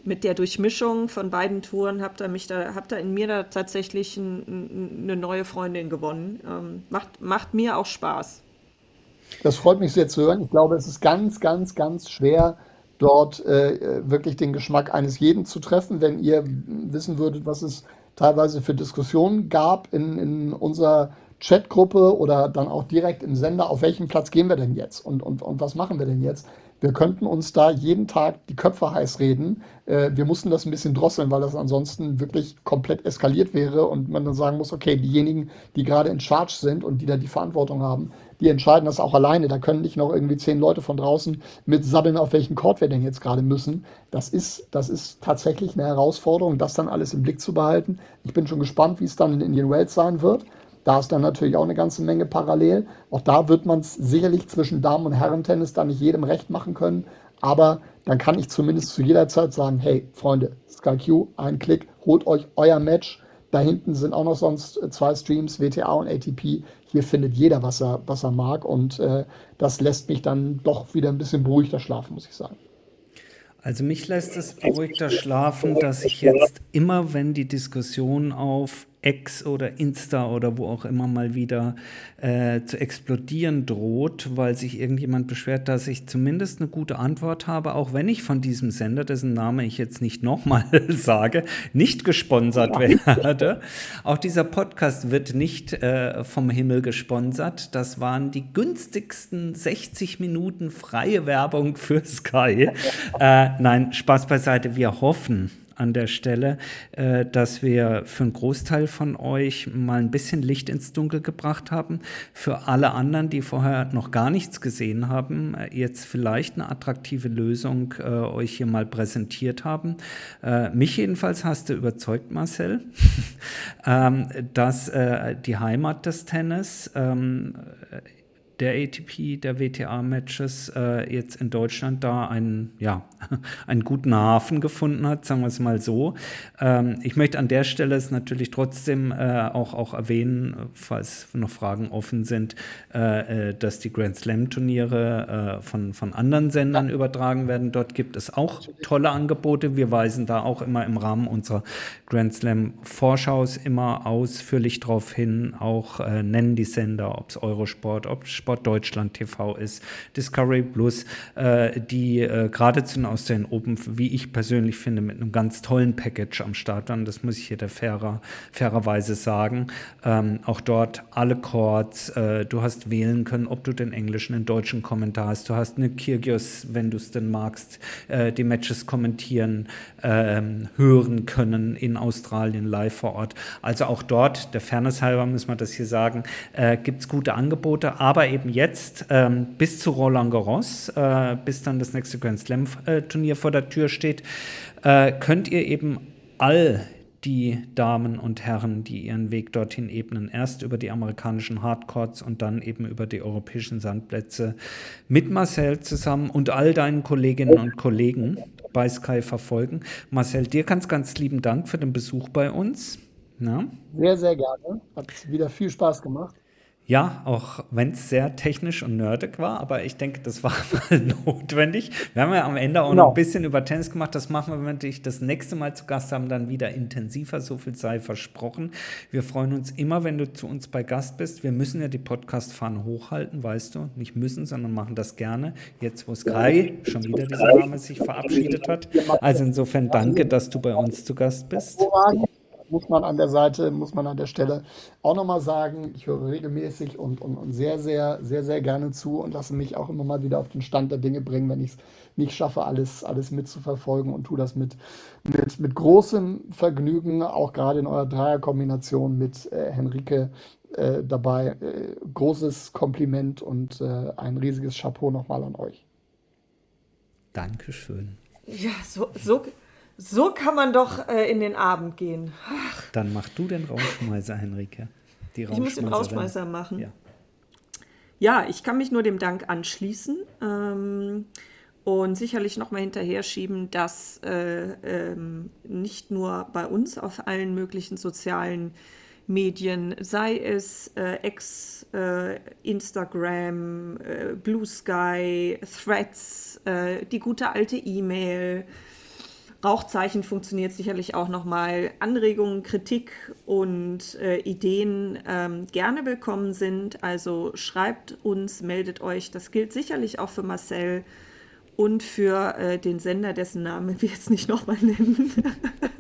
mit der Durchmischung von beiden Touren habt ihr mich da, habt ihr in mir da tatsächlich ein, ein, eine neue Freundin gewonnen. Ähm, macht, macht mir auch Spaß. Das freut mich sehr zu hören. Ich glaube, es ist ganz, ganz, ganz schwer, dort äh, wirklich den Geschmack eines jeden zu treffen. Wenn ihr wissen würdet, was es teilweise für Diskussionen gab in, in unserer Chatgruppe oder dann auch direkt im Sender, auf welchen Platz gehen wir denn jetzt und, und, und was machen wir denn jetzt? Wir könnten uns da jeden Tag die Köpfe heiß reden. Äh, wir mussten das ein bisschen drosseln, weil das ansonsten wirklich komplett eskaliert wäre und man dann sagen muss, okay, diejenigen, die gerade in Charge sind und die da die Verantwortung haben, die entscheiden das auch alleine. Da können nicht noch irgendwie zehn Leute von draußen mit sabbeln, auf welchen Chord wir denn jetzt gerade müssen. Das ist, das ist tatsächlich eine Herausforderung, das dann alles im Blick zu behalten. Ich bin schon gespannt, wie es dann in Indian Wells sein wird. Da ist dann natürlich auch eine ganze Menge parallel. Auch da wird man es sicherlich zwischen Damen- und Herren-Tennis da nicht jedem recht machen können. Aber dann kann ich zumindest zu jeder Zeit sagen, hey, Freunde, SkyQ, ein Klick, holt euch euer Match. Da hinten sind auch noch sonst zwei Streams, WTA und ATP. Hier findet jeder, was er, was er mag. Und äh, das lässt mich dann doch wieder ein bisschen beruhigter schlafen, muss ich sagen. Also mich lässt es beruhigter schlafen, dass ich jetzt immer, wenn die Diskussion auf X oder Insta oder wo auch immer mal wieder äh, zu explodieren droht, weil sich irgendjemand beschwert, dass ich zumindest eine gute Antwort habe, auch wenn ich von diesem Sender, dessen Name ich jetzt nicht nochmal <laughs> sage, nicht gesponsert werde. Auch dieser Podcast wird nicht äh, vom Himmel gesponsert. Das waren die günstigsten 60 Minuten freie Werbung für Sky. Äh, nein, Spaß beiseite. Wir hoffen, an der Stelle, äh, dass wir für einen Großteil von euch mal ein bisschen Licht ins Dunkel gebracht haben. Für alle anderen, die vorher noch gar nichts gesehen haben, äh, jetzt vielleicht eine attraktive Lösung äh, euch hier mal präsentiert haben. Äh, mich jedenfalls hast du überzeugt, Marcel, <laughs> ähm, dass äh, die Heimat des Tennis ähm, der ATP, der WTA-Matches äh, jetzt in Deutschland da einen, ja, <laughs> einen guten Hafen gefunden hat, sagen wir es mal so. Ähm, ich möchte an der Stelle es natürlich trotzdem äh, auch, auch erwähnen, falls noch Fragen offen sind, äh, äh dass die Grand Slam-Turniere äh, von, von anderen Sendern ja. übertragen werden. Dort gibt es auch tolle Angebote. Wir weisen da auch immer im Rahmen unserer Grand Slam-Vorschaus immer ausführlich darauf hin, auch äh, nennen die Sender, ob es Eurosport, ob es Sport Sport Deutschland TV ist, Discovery Plus, äh, die äh, gerade zu den Australian Open, wie ich persönlich finde, mit einem ganz tollen Package am Start waren. Das muss ich hier der fairer, fairerweise sagen. Ähm, auch dort alle Chords, äh, du hast wählen können, ob du den englischen, den deutschen Kommentar hast. Du hast eine Kyrgios, wenn du es denn magst, äh, die Matches kommentieren, ähm, hören können in Australien live vor Ort. Also auch dort, der Fairness halber muss man das hier sagen, äh, gibt es gute Angebote, aber eben eben jetzt ähm, bis zu Roland Garros, äh, bis dann das nächste Grand Slam äh, Turnier vor der Tür steht, äh, könnt ihr eben all die Damen und Herren, die ihren Weg dorthin ebnen, erst über die amerikanischen Hardcourts und dann eben über die europäischen Sandplätze mit Marcel zusammen und all deinen Kolleginnen und Kollegen bei Sky verfolgen. Marcel, dir ganz, ganz lieben Dank für den Besuch bei uns. Na? Sehr, sehr gerne. Hat wieder viel Spaß gemacht. Ja, auch wenn es sehr technisch und nerdig war, aber ich denke, das war <laughs> mal notwendig. Wir haben ja am Ende auch genau. noch ein bisschen über Tennis gemacht. Das machen wir, wenn wir dich das nächste Mal zu Gast haben, dann wieder intensiver. So viel sei versprochen. Wir freuen uns immer, wenn du zu uns bei Gast bist. Wir müssen ja die Podcast-Fahne hochhalten, weißt du. Nicht müssen, sondern machen das gerne. Jetzt, wo Sky schon wieder dieser Name sich verabschiedet hat. Also insofern danke, dass du bei uns zu Gast bist muss man an der Seite, muss man an der Stelle auch nochmal sagen. Ich höre regelmäßig und, und, und sehr, sehr, sehr, sehr gerne zu und lasse mich auch immer mal wieder auf den Stand der Dinge bringen, wenn ich es nicht schaffe, alles, alles mitzuverfolgen und tue das mit, mit, mit großem Vergnügen, auch gerade in eurer Dreierkombination mit äh, Henrike äh, dabei. Äh, großes Kompliment und äh, ein riesiges Chapeau nochmal an euch. Dankeschön. Ja, so, so, so kann man doch äh, in den Abend gehen. Ach. Dann mach du den Rauschmeißer, Henrike. Die ich muss den Rauschmeißer machen. Ja. ja. ich kann mich nur dem Dank anschließen ähm, und sicherlich nochmal hinterher schieben, dass äh, ähm, nicht nur bei uns auf allen möglichen sozialen Medien, sei es äh, X, äh, Instagram, äh, Blue Sky, Threads, äh, die gute alte E-Mail, Rauchzeichen funktioniert sicherlich auch nochmal. Anregungen, Kritik und äh, Ideen ähm, gerne willkommen sind. Also schreibt uns, meldet euch. Das gilt sicherlich auch für Marcel. und für äh, den Sender, dessen Namen wir jetzt nicht nochmal nennen.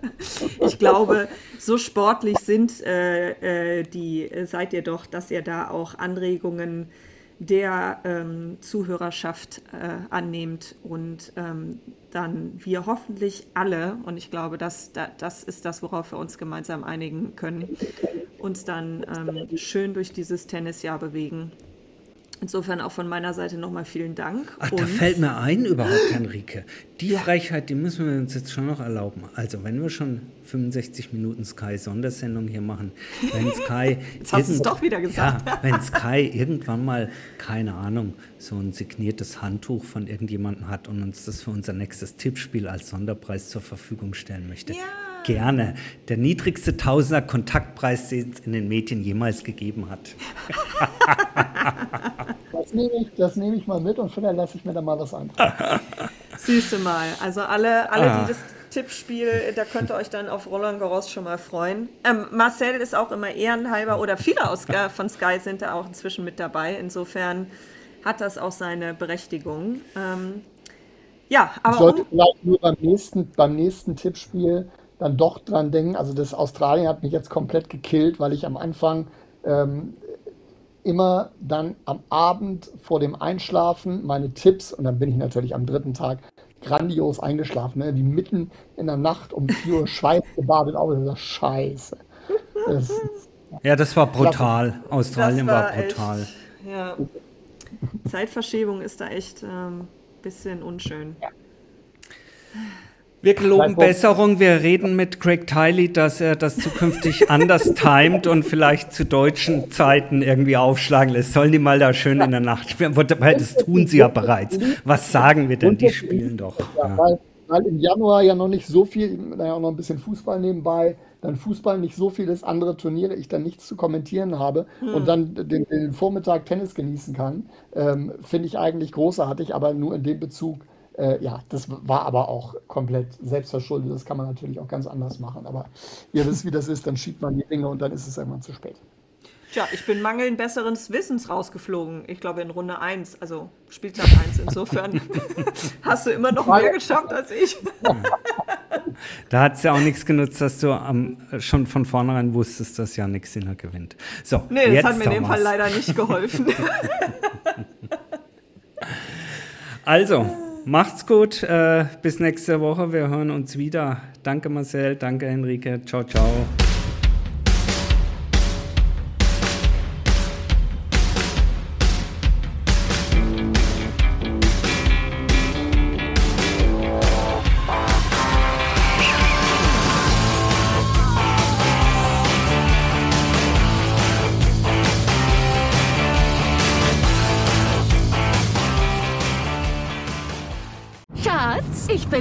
<laughs> ich glaube, so sportlich sind äh, äh, die, seid ihr doch, dass ihr da auch Anregungen der ähm, Zuhörerschaft äh, annehmt und ähm, dann wir hoffentlich alle, und ich glaube, das, das ist das, worauf wir uns gemeinsam einigen können, uns dann ähm, schön durch dieses Tennisjahr bewegen Insofern auch von meiner Seite nochmal vielen Dank. Ach, da fällt mir ein überhaupt, Henrike. Die ja. Frechheit, die müssen wir uns jetzt schon noch erlauben. Also, wenn wir schon 65 Minuten Sky-Sondersendung hier machen, wenn Sky. <laughs> jetzt hast du es doch wieder gesagt. Ja, wenn Sky irgendwann mal, keine Ahnung, so ein signiertes Handtuch von irgendjemandem hat und uns das für unser nächstes Tippspiel als Sonderpreis zur Verfügung stellen möchte. Ja. Gerne. Der niedrigste Tausender Kontaktpreis, den es in den Medien jemals gegeben hat. <laughs> Das nehme ich, das nehme ich mal mit und vielleicht lasse ich mir da mal was antragen. Süße <laughs> mal. Also alle, alle ah. die das Tippspiel, da könnt ihr euch dann auf Roland Garros schon mal freuen. Ähm, Marcel ist auch immer ehrenhalber oder viele aus, von Sky sind da auch inzwischen mit dabei. Insofern hat das auch seine Berechtigung. Ähm, ja, aber. Ich sollte um vielleicht nur beim nächsten, beim nächsten Tippspiel dann doch dran denken. Also das Australien hat mich jetzt komplett gekillt, weil ich am Anfang ähm, immer dann am Abend vor dem Einschlafen meine Tipps und dann bin ich natürlich am dritten Tag grandios eingeschlafen, ne? wie mitten in der Nacht um 4 Uhr Schweiß gebadet auf. Das Scheiße. Das, ja, das war brutal. Australien war, war, brutal. Echt, ja. Zeitverschiebung ist da echt ein ähm, bisschen unschön. Ja. Wir geloben Besserung. Wir reden mit Craig Tiley, dass er das zukünftig <laughs> anders timet und vielleicht zu deutschen Zeiten irgendwie aufschlagen lässt. Sollen die mal da schön in der Nacht spielen? Weil das tun sie ja bereits. Was sagen wir denn? Die spielen doch. Ja, weil, weil, im Januar ja noch nicht so viel, naja, auch noch ein bisschen Fußball nebenbei, dann Fußball nicht so vieles andere Turniere, ich dann nichts zu kommentieren habe hm. und dann den, den, Vormittag Tennis genießen kann, ähm, finde ich eigentlich großartig, aber nur in dem Bezug, äh, ja, das war aber auch komplett selbstverschuldet. Das kann man natürlich auch ganz anders machen. Aber ihr wisst, wie das ist, dann schiebt man die Dinge und dann ist es irgendwann zu spät. Tja, ich bin mangelnd besseres Wissens rausgeflogen. Ich glaube in Runde 1, also Spieltag 1. Insofern <laughs> hast du immer noch mehr geschafft als ich. da hat es ja auch nichts genutzt, dass du um, schon von vornherein wusstest, dass Janik Sinner gewinnt. So, nee, das hat mir in dem Fall leider nicht geholfen. <laughs> also, Macht's gut. Äh, bis nächste Woche. Wir hören uns wieder. Danke, Marcel. Danke, Henrike. Ciao, ciao.